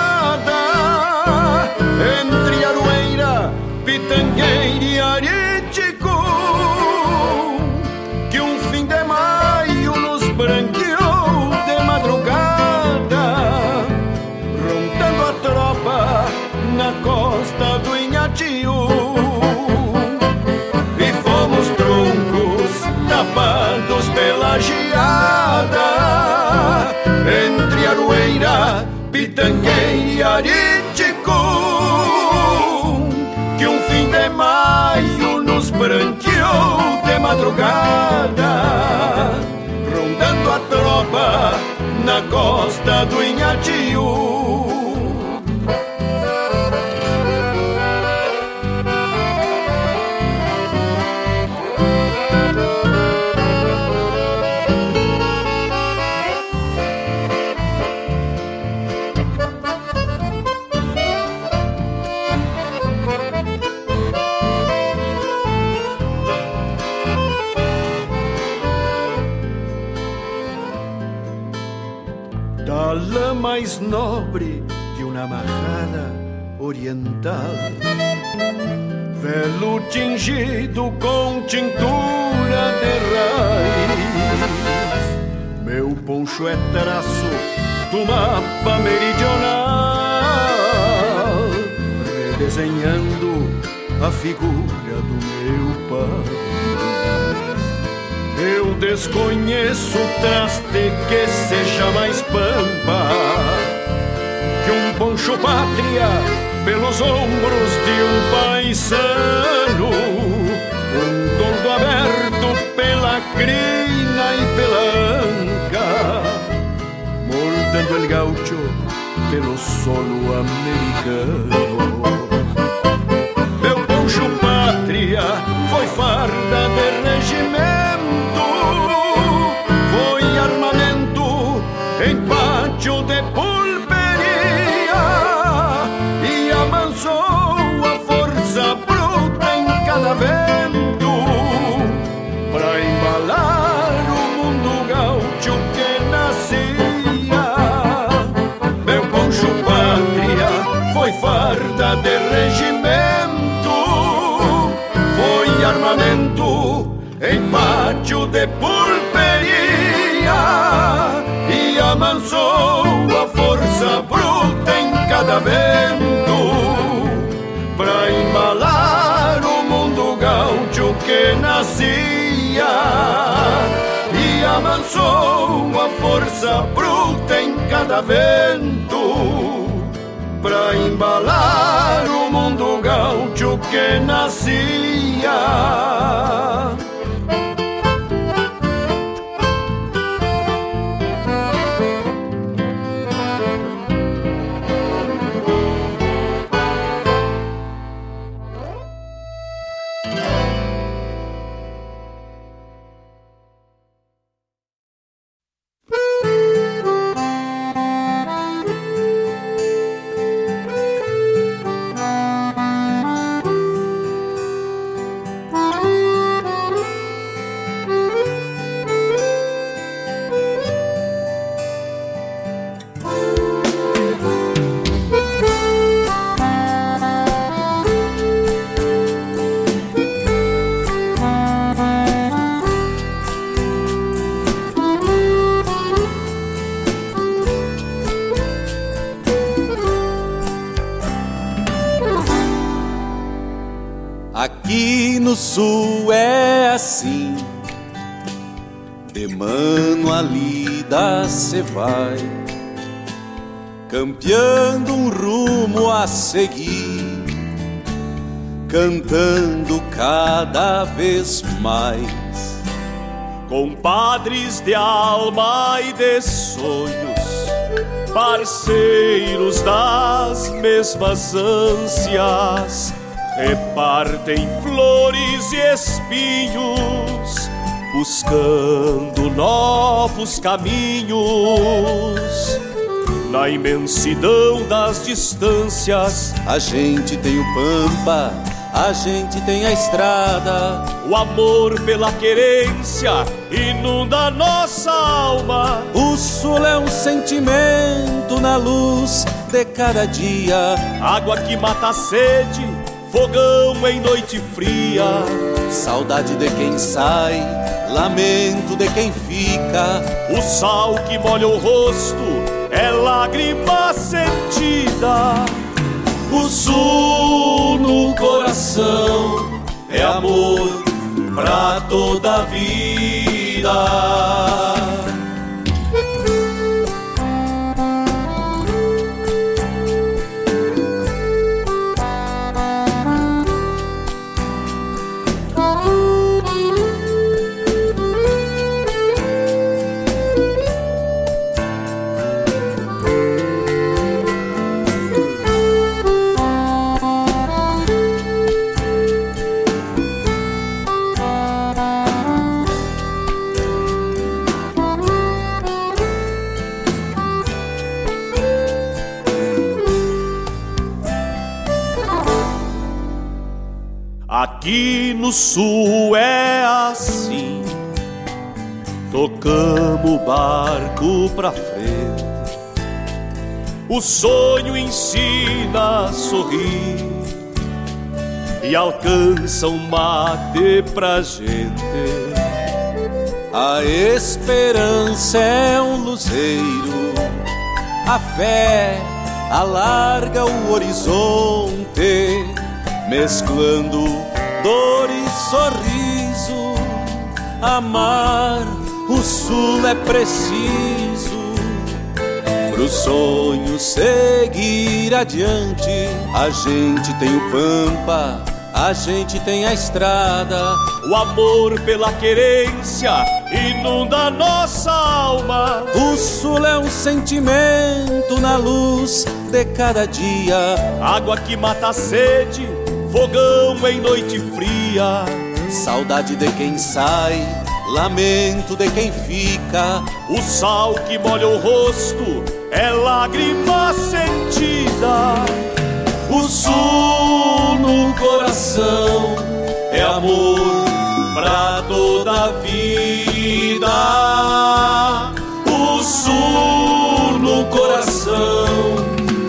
geada entre Aroeira, Pitangueira e Aritico que um fim de maio nos branqueou de madrugada rondando a tropa na costa do Inhatiu mais nobre de uma amarrada oriental. Velo tingido com tintura de raiz. Meu poncho é traço do mapa meridional, redesenhando a figura do meu pai. Eu desconheço traste que seja mais pampa que um poncho pátria pelos ombros de um paisano, um tordo aberto pela crina e pela anca, moldando el gaucho pelo solo americano. Meu poncho pátria foi farda de regimento, regimento, foi armamento em pátio de pulperia e amansou a força bruta em cada vento pra embalar o mundo gaúcho que nascia e amansou a força bruta em cada vento pra embalar o mundo gaúcho que nascia. De alma e de sonhos, parceiros das mesmas ânsias repartem flores e espinhos, buscando novos caminhos. Na imensidão das distâncias, a gente tem o pampa, a gente tem a estrada. O amor pela querência inunda nossa alma. O sul é um sentimento na luz de cada dia. Água que mata a sede fogão em noite fria. Saudade de quem sai, lamento de quem fica. O sal que molha o rosto é lágrima sentida. O sul no coração é amor pra toda a vida. Aqui no sul é assim, tocamos o barco pra frente. O sonho ensina a sorrir e alcança um mate pra gente. A esperança é um luzeiro, a fé alarga o horizonte mesclando dor e sorriso. Amar o sul é preciso pro sonho seguir adiante. A gente tem o pampa, a gente tem a estrada. O amor pela querência inunda nossa alma. O sul é um sentimento na luz de cada dia. Água que mata a sede fogão em noite fria. Saudade de quem sai, lamento de quem fica. O sal que molha o rosto é lágrima sentida. O sul no coração é amor pra toda a vida. O sul no coração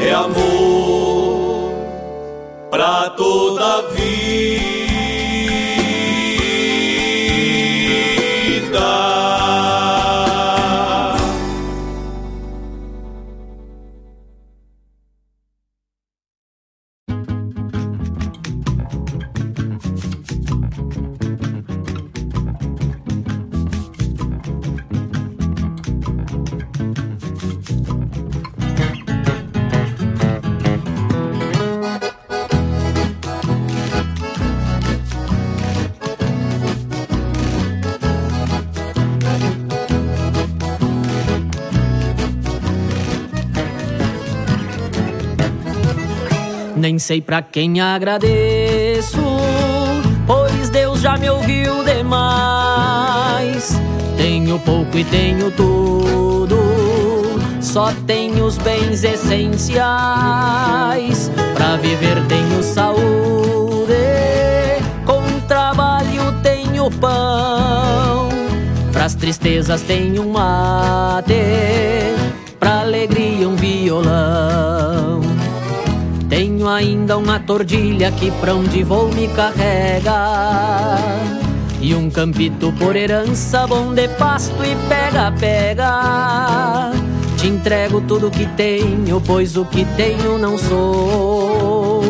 é amor pra toda a vida. Nem sei pra quem agradeço, pois Deus já me ouviu demais. Tenho pouco e tenho tudo, só tenho os bens essenciais. Pra viver tenho saúde, com trabalho tenho pão. Pras tristezas tenho um mate, pra alegria um violão. Ainda uma tordilha que pra onde vou me carrega. E um campito por herança, bom de pasto e pega, pega. Te entrego tudo que tenho, pois o que tenho não sou.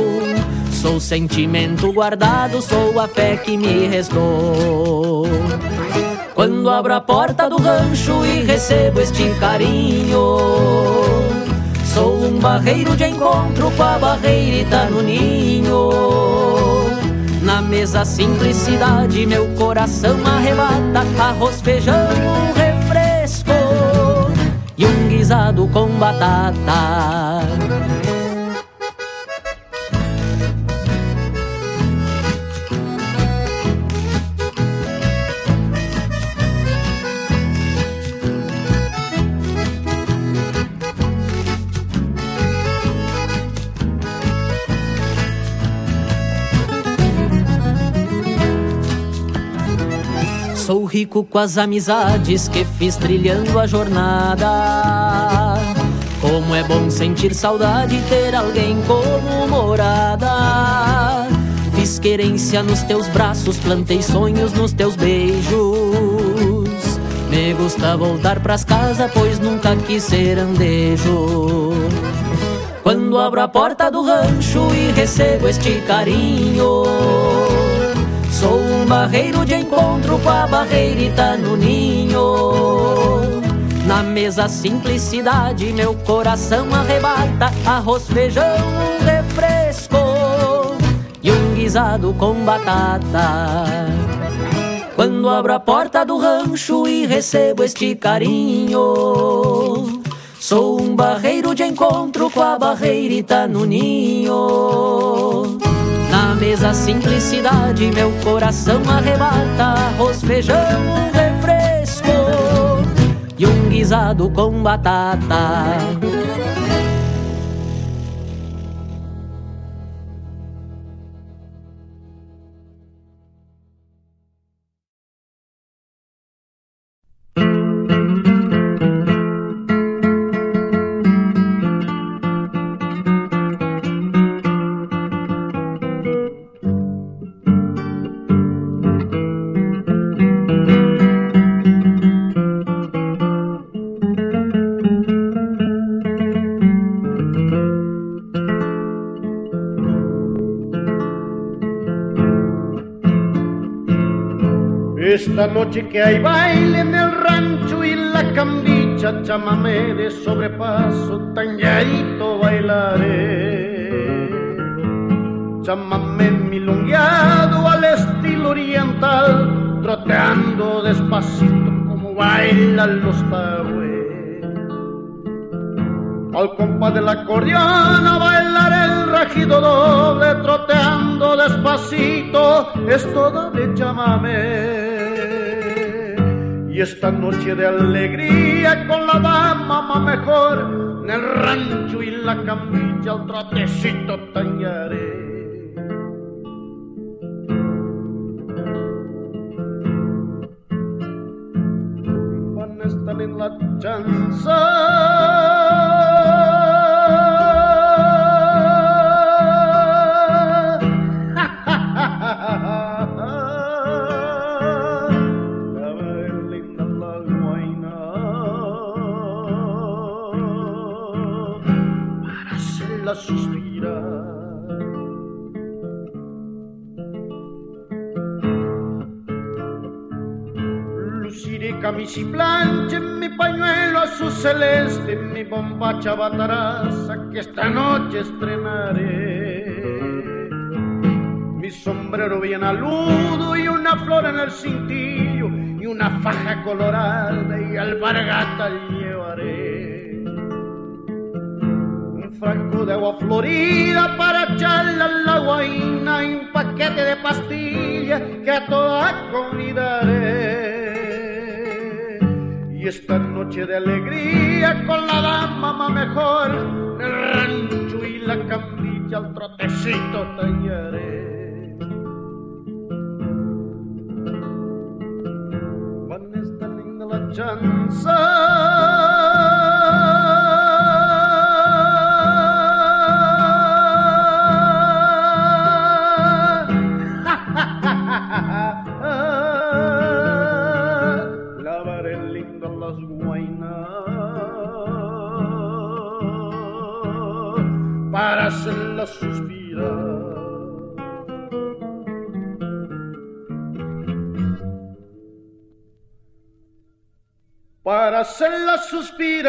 Sou sentimento guardado, sou a fé que me restou. Quando abro a porta do rancho e recebo este carinho, sou um barreiro de encontro com a barreirita no ninho. Na mesa simplicidade, meu coração arrebata arroz, feijão, um refresco e um guisado com batata. Sou rico com as amizades que fiz trilhando a jornada. Como é bom sentir saudade e ter alguém como morada. Fiz querência nos teus braços, plantei sonhos nos teus beijos. Me gusta voltar pras casas, pois nunca quis ser andejo. Quando abro a porta do rancho e recebo este carinho. Sou um barreiro de encontro com a barreirita no ninho. Na mesa simplicidade, meu coração arrebata arroz, feijão, um refresco e um guisado com batata. Quando abro a porta do rancho e recebo este carinho, sou um barreiro de encontro com a barreirita no ninho. Mesa simplicidade, meu coração arrebata arroz, feijão, um refresco e um guisado com batata. Noche que hay baile en el rancho y la cambicha, chamamé de sobrepaso, tañadito bailaré. Chamamé milongueado al estilo oriental, troteando despacito como bailan los tagües. Al compás del acordeón a bailar el rajido doble, troteando despacito, esto doble chamamé. Y esta noche de alegría con la dama más mejor, en el rancho y la camilla al trotecito tañaré. Camisa y plancha en mi pañuelo azul celeste, mi bombacha bataraza que esta noche estrenaré. Mi sombrero bien aludo y una flor en el cintillo y una faja colorada y alpargata llevaré. franco de agua florida para echarle a la guaina y un paquete de pastillas que a toda convidaré. Y esta noche de alegría con la dama más mejor, el rancho y la camilla al trotecito tallaré. Van esta linda la chanza. hacerla suspirar.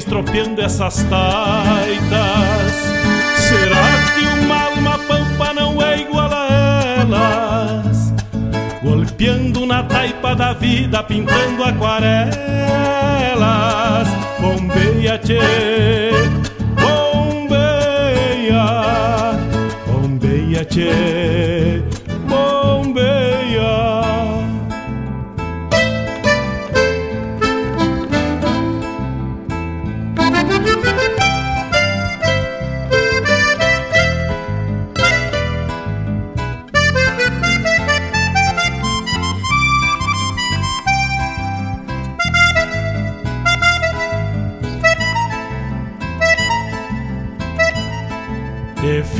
Das nuvens tropeando essas taitas. Será que uma alma pampa não é igual a elas? Golpeando na taipa da vida, pintando aquarelas. Bombeia, tchê, bombeia, bombeia, tchê,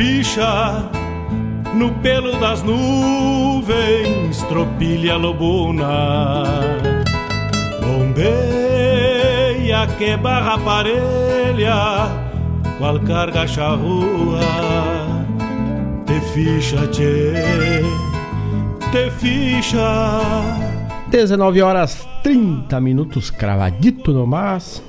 ficha no pelo das nuvens, tropilha lobuna, bombeia que barra parelha, qual carga charrua, te ficha, tchê, te ficha. 19 horas 30 minutos, cravadito no mas.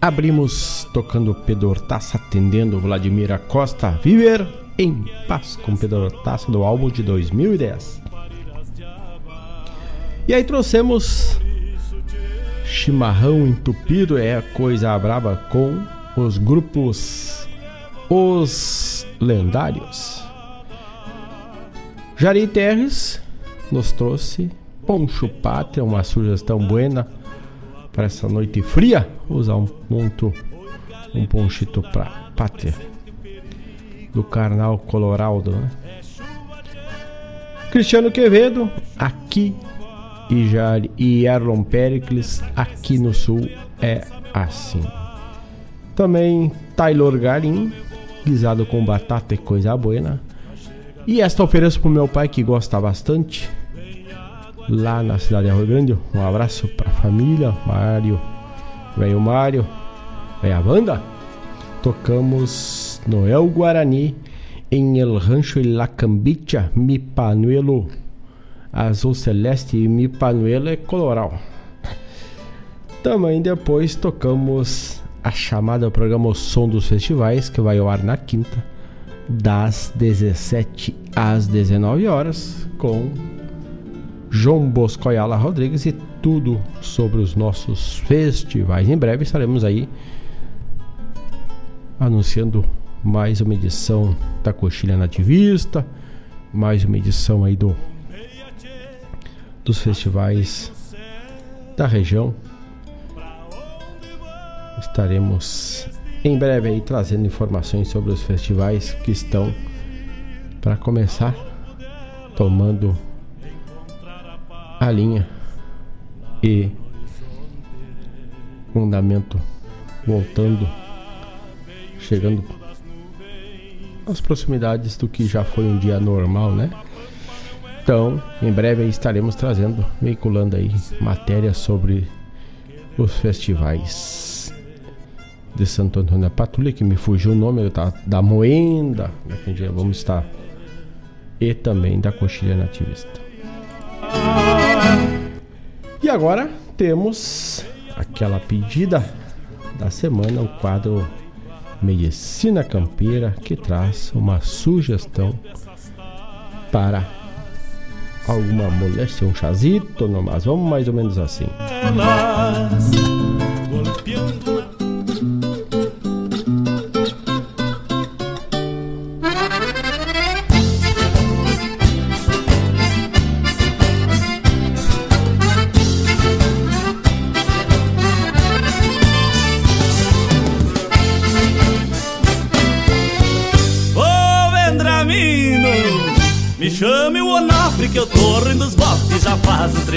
Abrimos tocando Pedro Hortaça, atendendo Vladimir Costa, Viver em Paz com Pedro Hortaça do álbum de 2010. E aí trouxemos Chimarrão Entupido, é coisa braba com os grupos Os Lendários. Jari Terres nos trouxe Poncho Pátria, uma sugestão buena para essa noite fria. Usar um ponto, um ponchito para Pátria do Carnal Colorado, né? Cristiano Quevedo, aqui e, já, e Erlon Pericles, aqui no sul é assim. Também Taylor Garim, guisado com batata e coisa boa. E esta ofereço pro meu pai que gosta bastante, lá na cidade de Rio Grande. Um abraço pra família, Mário, velho Mário, velha banda. Tocamos Noel Guarani em El Rancho La Cambicha, Mi Panuelo. Azul Celeste e Mi Panuelo é coloral. Também depois tocamos a chamada programa O Som dos Festivais, que vai ao ar na quinta, das 17 às 19 horas, com João Bosco Ayala Rodrigues e tudo sobre os nossos festivais. Em breve estaremos aí anunciando mais uma edição da Coxilha Nativista, mais uma edição aí do dos festivais da região. Estaremos em breve aí trazendo informações sobre os festivais que estão para começar tomando a linha e fundamento voltando chegando às proximidades do que já foi um dia normal, né? Então, em breve estaremos trazendo, veiculando aí matérias sobre os festivais de Santo Antônio da Patrulha, que me fugiu o nome da, da Moenda, né, vamos estar, e também da Coxilha Nativista. E agora temos aquela pedida da semana, o quadro Medicina Campeira, que traz uma sugestão para alguma moléstia, um chazito, mas vamos mais ou menos assim. chame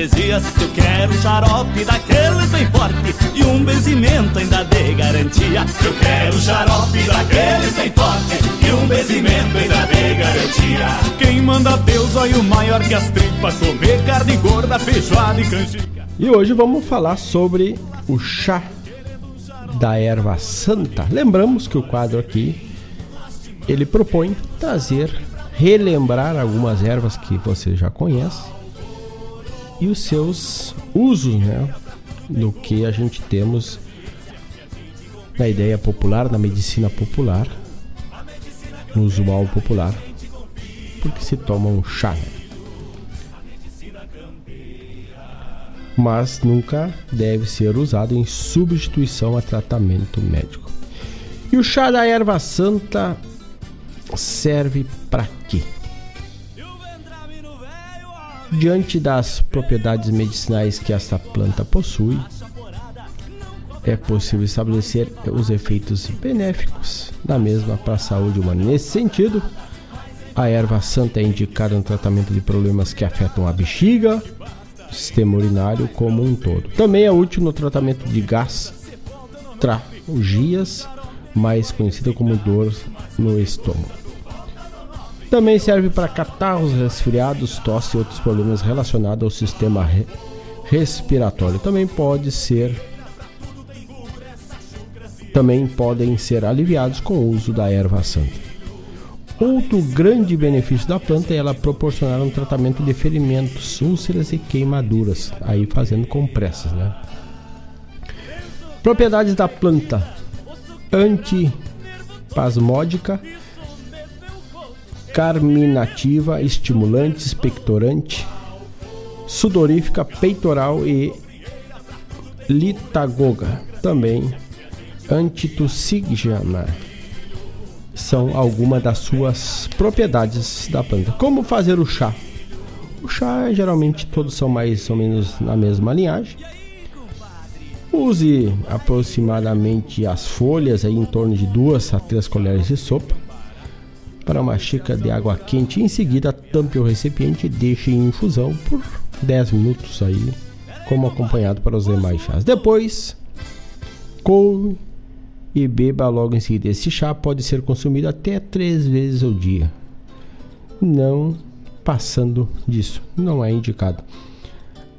dias eu quero xarope daqueles bem forte E um benzimento ainda de garantia. Eu quero xarope daqueles bem forte E um benzimento ainda de garantia. Quem manda Deus, olha o maior que as tripas Comer carne gorda, feijoada e canjica. E hoje vamos falar sobre o chá da erva santa. Lembramos que o quadro aqui ele propõe trazer relembrar algumas ervas que você já conhece e os seus usos, né? No que a gente temos na ideia popular, na medicina popular, no usual popular, porque se toma um chá. Né? Mas nunca deve ser usado em substituição a tratamento médico. E o chá da erva santa serve para quê? Diante das propriedades medicinais que esta planta possui, é possível estabelecer os efeitos benéficos da mesma para a saúde humana. Nesse sentido, a erva santa é indicada no tratamento de problemas que afetam a bexiga, sistema urinário como um todo. Também é útil no tratamento de gastralgias, mais conhecida como dor no estômago. Também serve para catarros, resfriados, tosse e outros problemas relacionados ao sistema re respiratório. Também pode ser também podem ser aliviados com o uso da erva santa. Outro grande benefício da planta é ela proporcionar um tratamento de ferimentos, úlceras e queimaduras, aí fazendo compressas, né? Propriedades da planta: antipasmódica, carminativa, estimulante, expectorante, sudorífica, peitoral e litagoga. Também antitussígena são algumas das suas propriedades da planta. Como fazer o chá? O chá, geralmente, todos são mais ou menos na mesma linhagem. Use aproximadamente as folhas aí em torno de duas a três colheres de sopa para uma xícara de água quente. Em seguida, tampe o recipiente e deixe em infusão por 10 minutos aí, como acompanhado para os demais chás. Depois, coe e beba logo em seguida. Esse chá pode ser consumido até três vezes ao dia. Não passando disso, não é indicado.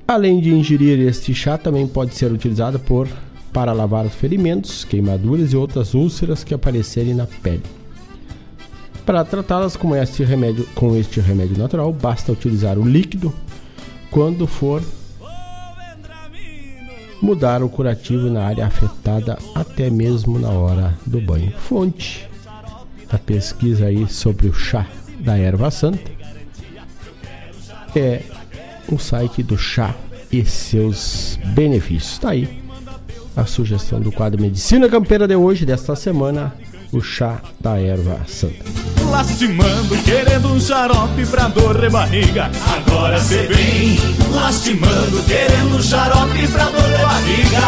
Além de ingerir este chá, também pode ser utilizado por para lavar ferimentos, queimaduras e outras úlceras que aparecerem na pele. Para tratá-las com este remédio, com este remédio natural, basta utilizar o líquido quando for mudar o curativo na área afetada até mesmo na hora do banho. Fonte da pesquisa aí sobre o chá da erva santa é o site do chá e seus benefícios. Tá aí a sugestão do quadro Medicina Campeira de hoje, desta semana, o chá da erva santa. Lastimando, querendo um xarope pra dor de barriga. Agora cê vem, lastimando, querendo um xarope pra dor de barriga.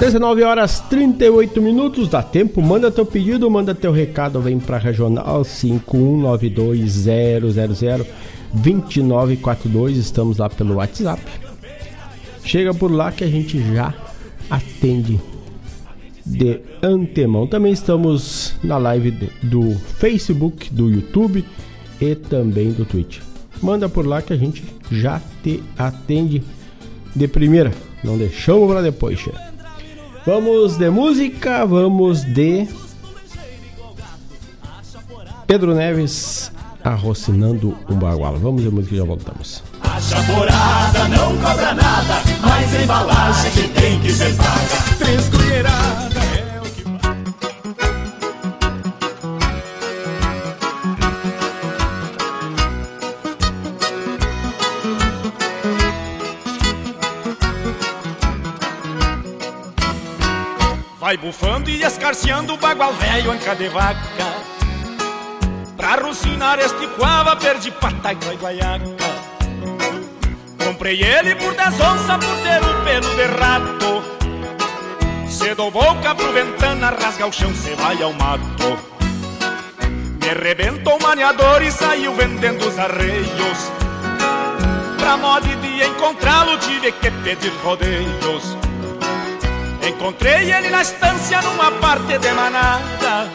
19 horas 38 minutos, dá tempo, manda teu pedido, manda teu recado, vem pra regional 5192000 2942, estamos lá pelo WhatsApp. Chega por lá que a gente já atende de antemão. Também estamos na live do Facebook, do YouTube e também do Twitch. Manda por lá que a gente já te atende de primeira. Não deixamos para depois. Vamos de música, vamos de Pedro Neves arrocinando um bagual. Vamos de música e já voltamos. Chaporada não cobra nada, mas embalagem que tem que ser paga. Três colheradas é o que Vai. Bufando e escarceando o bagual velho anca de vaca. Pra rucinar este coava perdi pataca e guaiaca Comprei ele por 10 onças por ter o pelo de rato. Cedo boca pro ventana, rasga o chão, cê vai ao mato. Me arrebentou o maneador e saiu vendendo os arreios. Pra modo de encontrá-lo tive que pedir rodeios. Encontrei ele na estância numa parte de manada.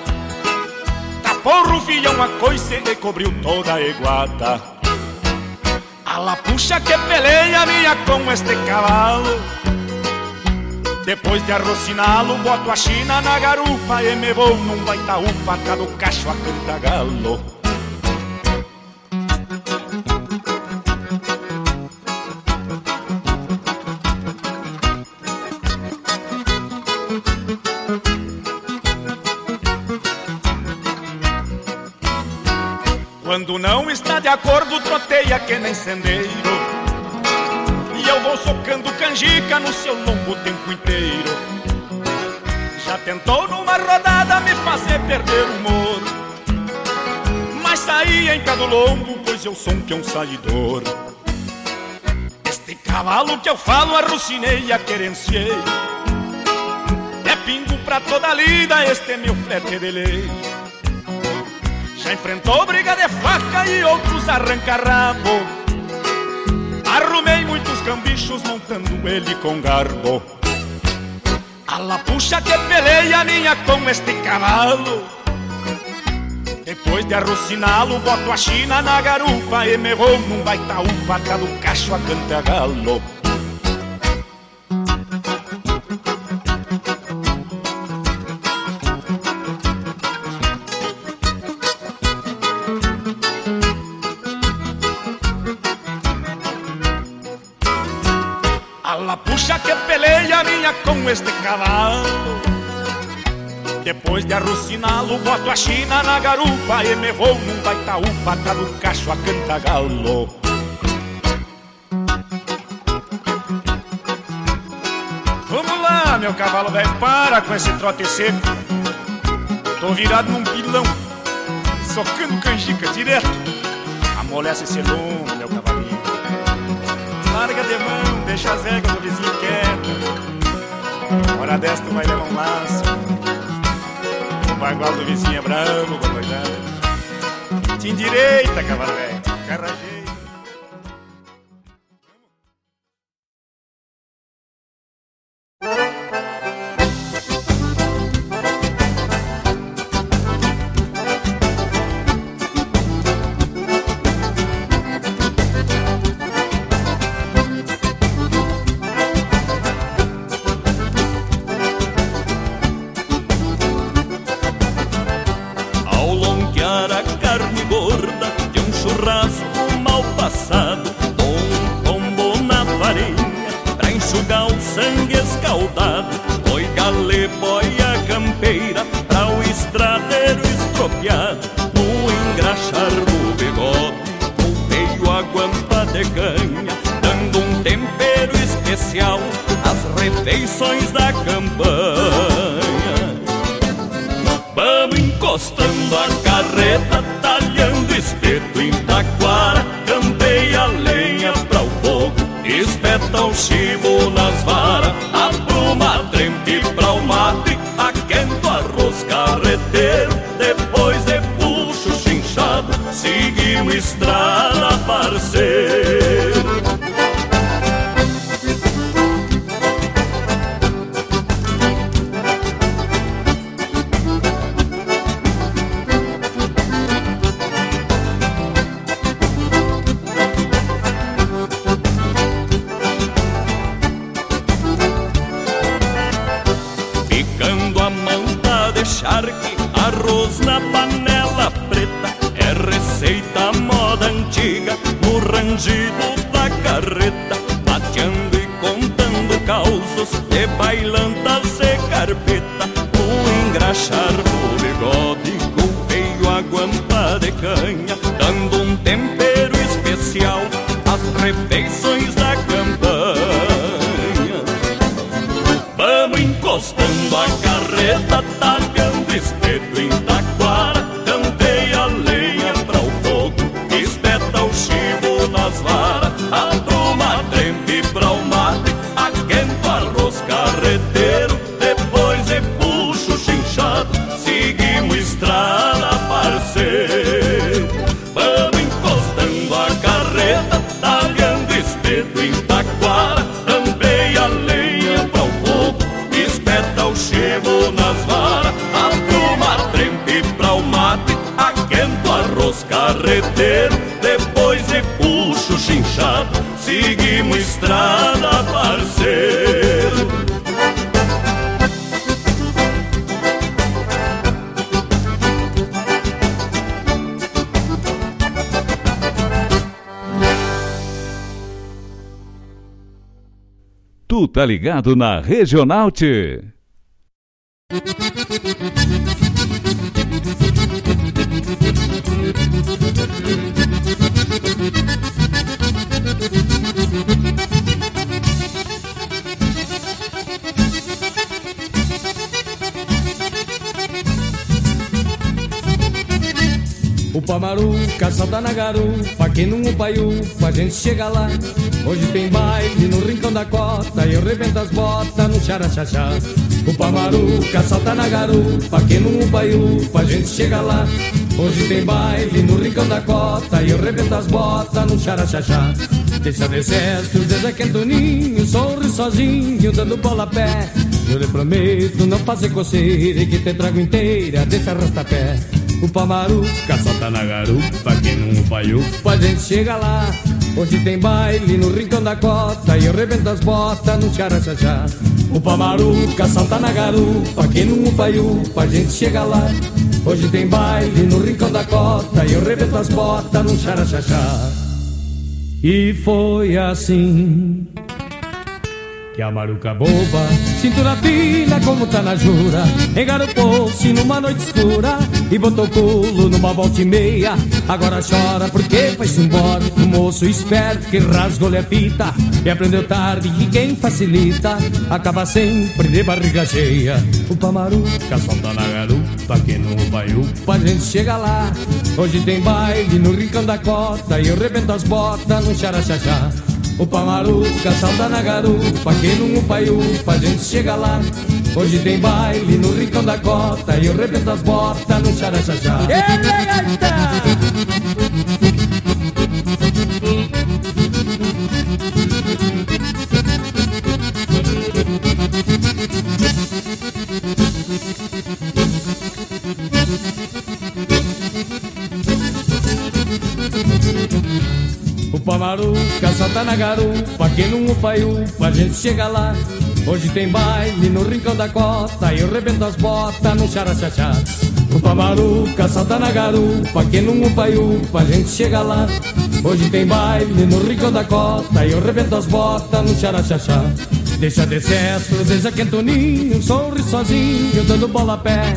Tapou o rufião uma coice e cobriu toda a eguada A lapuxa que peleia minha com este cavalo. Depois de arrociná-lo, boto a china na garupa E me vou num baitaúpa, cá do cacho a cantagalo Quando não está de acordo, troteia que nem sendeiro. E eu vou socando canjica no seu lombo o tempo inteiro. Já tentou numa rodada me fazer perder o humor. Mas saí em cada lombo, pois eu sou um peão saidor. Este cavalo que eu falo, arrucinei, a querenciei. É pingo pra toda lida, este é meu flete de lei. Já enfrentou briga de faca e outros arranca-rabo Arrumei muitos cambichos montando ele com garbo. A lapuxa que peleia minha com este cavalo Depois de arrociná-lo, boto a china na garupa E me vou num baitaúpa, cá do cacho a cantagalo A este cavalo Depois de arruciná-lo, boto a china na garupa E me vou num baitaúpa, cá do cacho a cantagalo Vamos lá, meu cavalo velho, para com esse trote seco Tô virado num pilão, socando canjica direto amolece esse lume, meu cavalinho. Larga de mão, deixa as regras do vizinho quieto. Hora desta vai levar um laço. O bagual do vizinho é bravo, companheiro. Te endireita, cavalo velho. Carrageiro. Ligado na Regional T. O Pamaruca salta na garupa, quem não upaiupa, a gente chega lá. Hoje tem baile no rincão da cota e eu rebento as botas no xaraxaxá. O Pamaruca salta na garupa, quem não upaiupa, a gente chega lá. Hoje tem baile no rincão da cota e eu rebento as botas no xaraxaxá. Deixa de excesso, Zezé Quentoninho, sorri sozinho, dando bola a pé. Eu lhe prometo não fazer coceira e que te trago inteira desse arrasta-pé. O Pamaruca solta na garupa, quem não upa a gente chega lá. Hoje tem baile no rincão da cota e eu rebento as botas no xaraxaxá. O Pamaruca salta na garupa, quem não upa a gente chega lá. Hoje tem baile no rincão da cota e eu rebento as botas no xaraxaxá. E foi assim que a maruca boba, cintura fina como tá na jura Engarupou-se numa noite escura E botou culo numa volta e meia Agora chora porque foi-se embora O moço esperto que rasgou-lhe a fita E aprendeu tarde que quem facilita Acaba sempre de barriga cheia O pamaruca solta na garupa upa, que no upa, upa, a gente chega lá. Hoje tem baile no Rincão da Cota e eu rebento as botas no xaraxaxá. Upa maruca, salta na garupa, que no upa, upa, a gente chega lá. Hoje tem baile no Rincão da Cota e eu rebento as botas no xaraxaxá. Eita! Upa maruca, salta na garupa, que no upa upa a gente chega lá. Hoje tem baile no rincão da cota e eu rebento as botas no xaraxaxá. Upa maruca, salta na garupa, que no upa upa a gente chega lá. Hoje tem baile no rincão da cota e eu rebento as botas no xaraxaxá. Deixa de excesso, deixa quentoninho, sorri sozinho, dando bola a pé.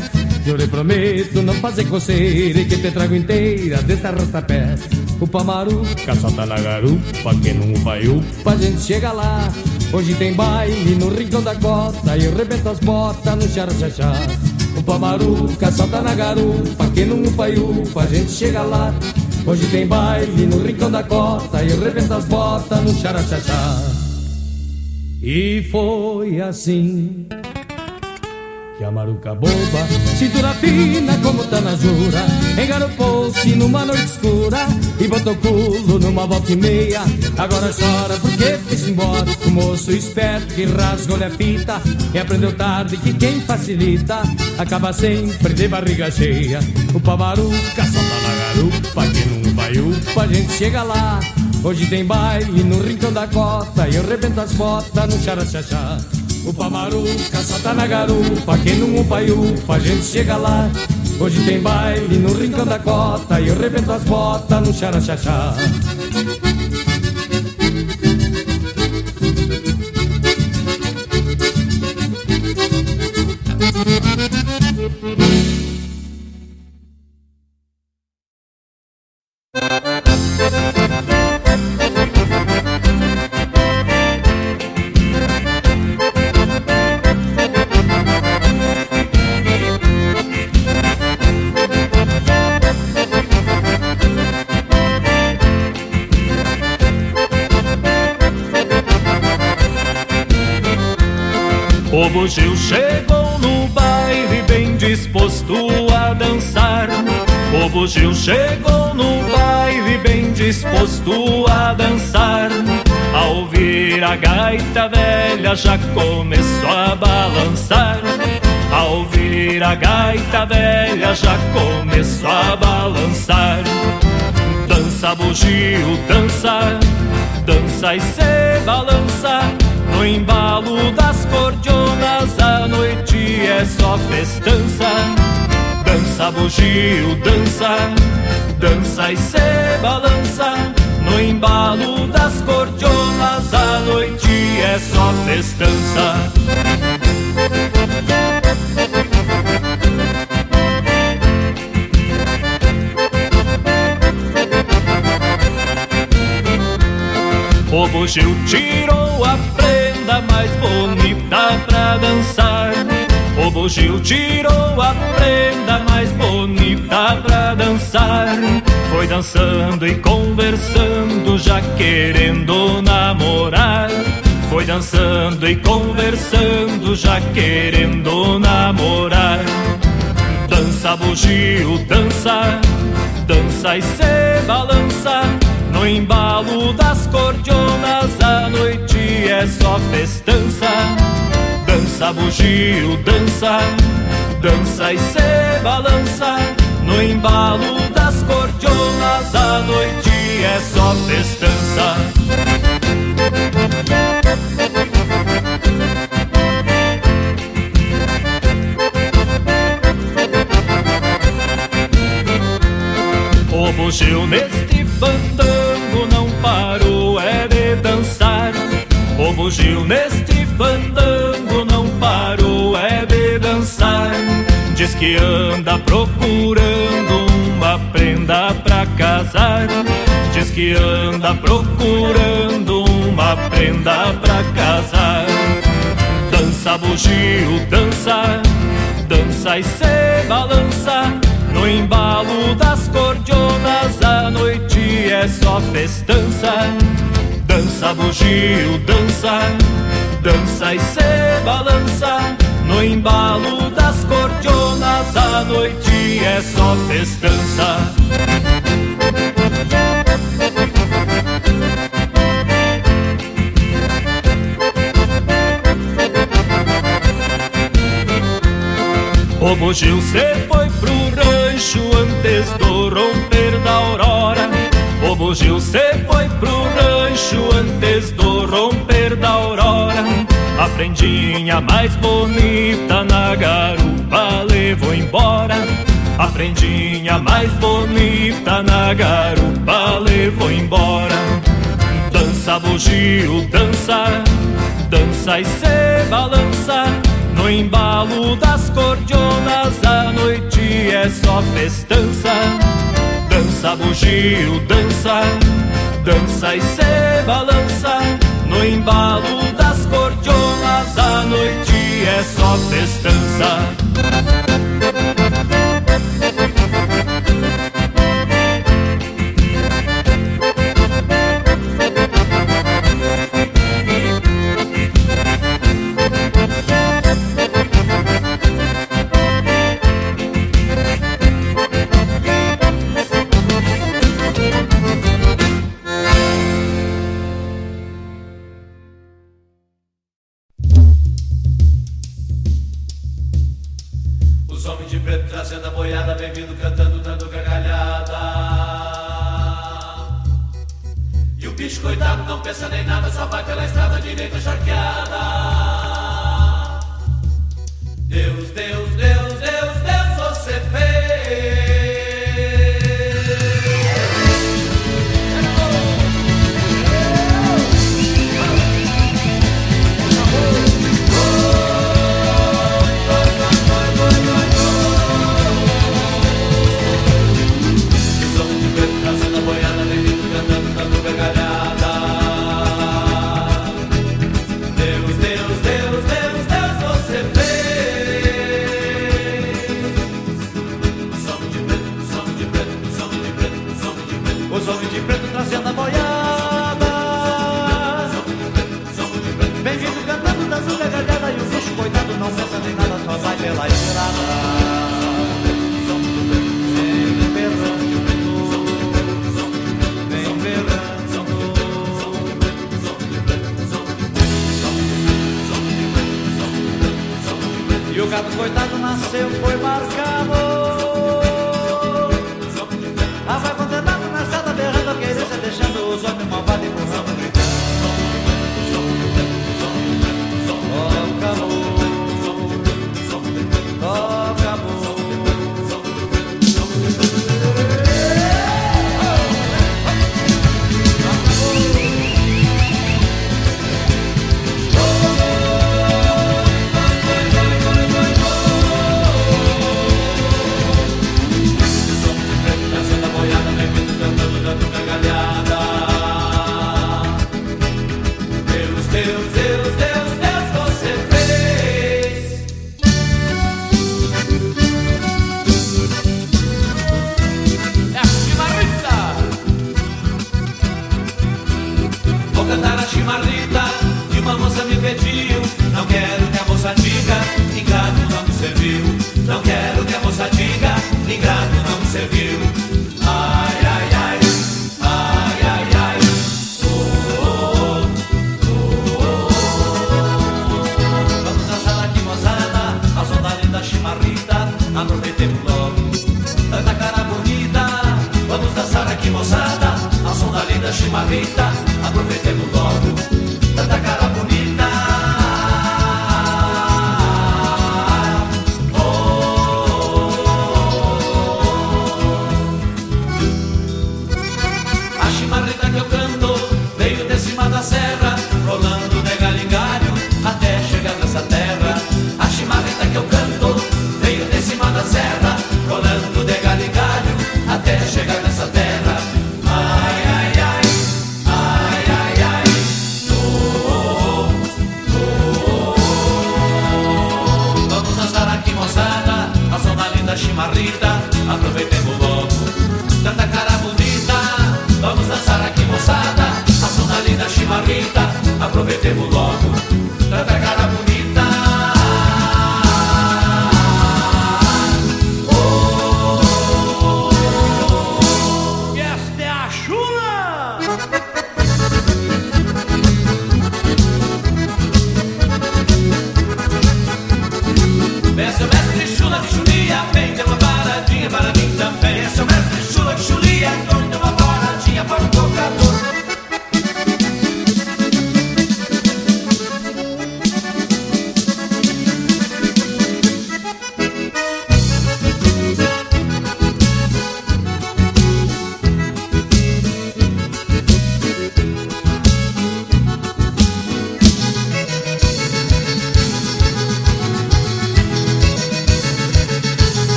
Eu lhe prometo não fazer coceira e que te trago inteira desse arrasta-pé. Upa maruca, salta na garupa, que não upa upa, a gente chega lá. Hoje tem baile no rincão da cota e eu rebento as botas no xaraxaxá. Upa maruca, salta na garupa, que não upa upa, a gente chega lá. Hoje tem baile no rincão da cota e eu rebento as botas no xaraxaxá. E foi assim que a maruca boba, cintura fina como tá na jura, engaropou-se numa noite escura e botou culo numa volta e meia. Agora chora porque fez embora o moço esperto que rasgou-lhe a fita e aprendeu tarde que quem facilita acaba sempre de barriga cheia. O pamaruca solta na garupa, que não vai upa, a gente chega lá. Hoje tem baile no rincão da cota e eu rebento as botas no xaraxaxá. O pamaruca salta na garupa, quem não upa upa, a gente chega lá. Hoje tem baile no rincão da cota e eu rebento as botas no xaraxaxá. O chegou no baile bem disposto a dançar. O chegou no baile bem disposto a dançar. Ao ouvir a gaita velha já começou a balançar. Ao ouvir a gaita velha já começou a balançar. Dança bugio, dança, dança e se balança. No embalo das cordionas a noite é só festança. Dança bugio, dança, dança e se balança. No embalo das cordionas a noite é só festança O bugio tirou a prenda mais bonita pra dançar. O bugio tirou a prenda mais bonita pra dançar. Foi dançando e conversando, já querendo namorar. Foi dançando e conversando, já querendo namorar. Dança, bugio, dança, dança e se balança. No embalo das cordionas a noite é só festança. Dança bugio, dança, dança e se balança. No embalo das cordionas a noite é só festança. O bugio neste fandango não parou é de dançar. O bugio neste fandango não parou é de dançar. Diz que anda procurando uma prenda pra casar. Diz que anda procurando uma prenda pra casar. Dança bugio, dança, dança e se balança no embalo das cordionas. A noite é só festança, dança bugio, dança, dança e se balança no embalo das cordionas. A noite é só festança. O bugio se foi pro rancho antes do romper da aurora. O bugio se foi pro rancho antes do romper da aurora. A prendinha mais bonita na garupa levou embora. A prendinha mais bonita na garupa levou embora. Dança bugio, dança, dança e se balança. No embalo das cordionas a noite é só festança. Dança bugio, dança, dança e se balança. No embalo das cordionas a noite é só festança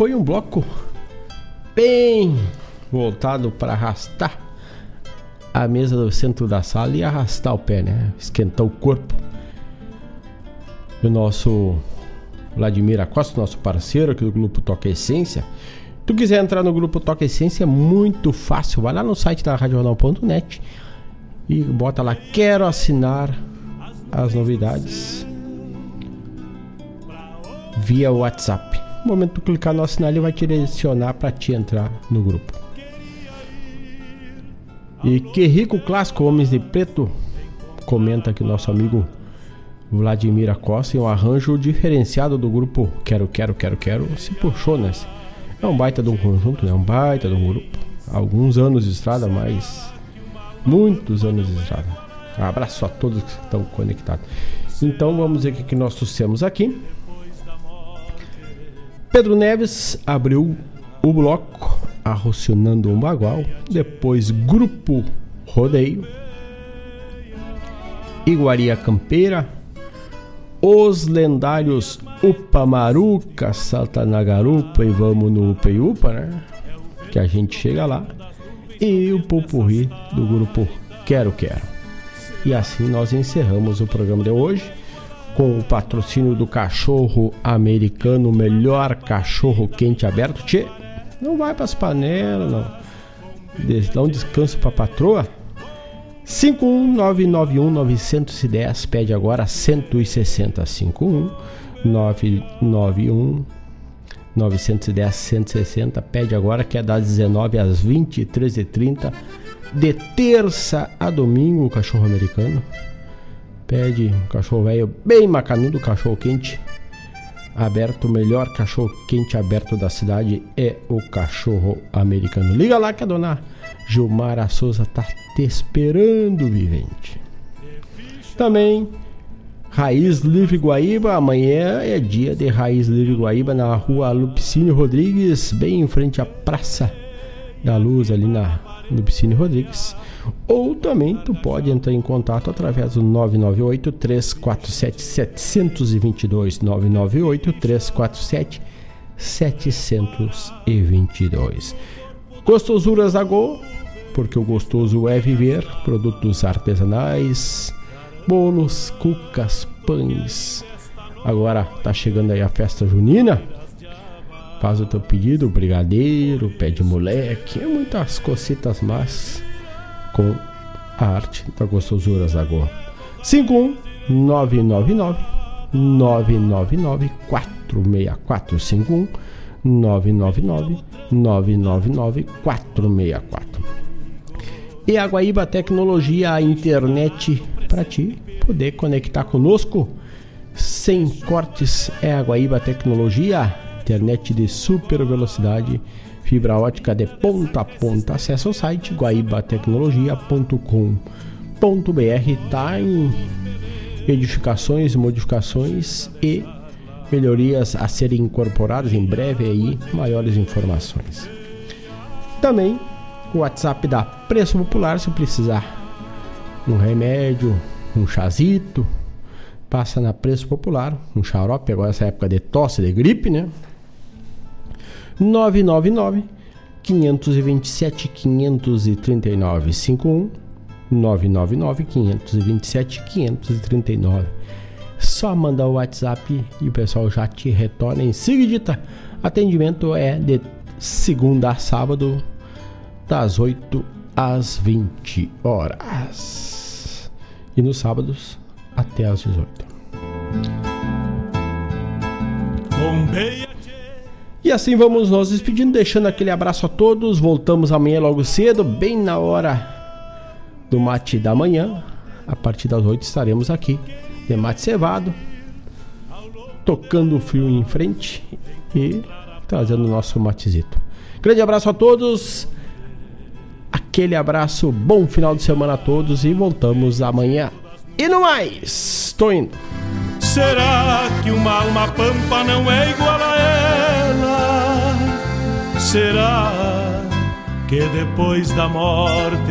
foi um bloco bem voltado para arrastar a mesa do centro da sala e arrastar o pé, né? Esquentar o corpo. O nosso Vladimir Acosta, nosso parceiro aqui do grupo Toca Essência. Se tu quiser entrar no grupo Toca Essência, é muito fácil. Vai lá no site da RadioJornal.net e bota lá quero assinar as novidades via WhatsApp. No momento que tu clicar no assinar, ele vai te direcionar para te entrar no grupo. E que rico clássico Homens de Preto, comenta aqui nosso amigo Vladimir Acosta, em um arranjo diferenciado do grupo Quero, Quero, Quero, Quero, se puxou né? É um baita de um conjunto, é né? um baita de um grupo. Alguns anos de estrada, mas muitos anos de estrada. Abraço a todos que estão conectados. Então vamos ver o que nós trouxemos aqui. Pedro Neves abriu o bloco Arrocionando um Bagual. Depois Grupo Rodeio. Iguaria Campeira. Os lendários Upa Maruca, garupa e vamos no Upa e Upa, né? Que a gente chega lá. E o Pupurri do grupo Quero Quero. E assim nós encerramos o programa de hoje com o patrocínio do cachorro americano, melhor cachorro quente aberto. Tchê, não vai para as panelas, não. Dá um descanso para patroa. 51991-910, pede agora 160. 51991 910 160, pede agora que é das 19 às 23 h 30 de terça a domingo, o cachorro americano. Pede um cachorro velho bem macanudo, cachorro quente aberto, o melhor cachorro quente aberto da cidade é o cachorro americano. Liga lá que a dona Gilmara Souza tá te esperando, vivente. Também Raiz Livre Guaíba, amanhã é dia de Raiz Livre Guaíba na rua Lupicínio Rodrigues, bem em frente à Praça da Luz, ali na Lupicínio Rodrigues. Ou também tu pode entrar em contato através do 998 347 722 998 347 722. Gostosuras da Go, porque o gostoso é viver, produtos artesanais, bolos, cucas, pães. Agora tá chegando aí a festa junina. Faz o teu pedido, brigadeiro, pé de moleque, muitas cositas mais com a arte da gostosuras da Goa. 51999 999 464 51 999 999 464 E a Guaíba Tecnologia, a internet para ti poder conectar conosco sem cortes. É a Guaíba Tecnologia, internet de super velocidade fibra ótica de ponta a ponta. Acesse o site guaibatecnologia.com.br. Tá em edificações, modificações e melhorias a serem incorporadas em breve aí, maiores informações. Também o WhatsApp da Preço Popular se precisar um remédio, um chazito, passa na Preço Popular, um xarope agora essa época de tosse, de gripe, né? 999 527 539 51 999 527 539 só mandar o WhatsApp e o pessoal já te retorna em seguida. Atendimento é de segunda a sábado, das 8 às 20 horas. E nos sábados até às 18. Bombeia. E assim vamos nos despedindo, deixando aquele abraço a todos. Voltamos amanhã logo cedo, bem na hora do mate da manhã. A partir das 8 estaremos aqui, de mate cevado, tocando o fio em frente e trazendo o nosso matezito. Grande abraço a todos. Aquele abraço, bom final de semana a todos e voltamos amanhã. E no mais, estou indo. Será que uma alma pampa não é igual a ela? Será que depois da morte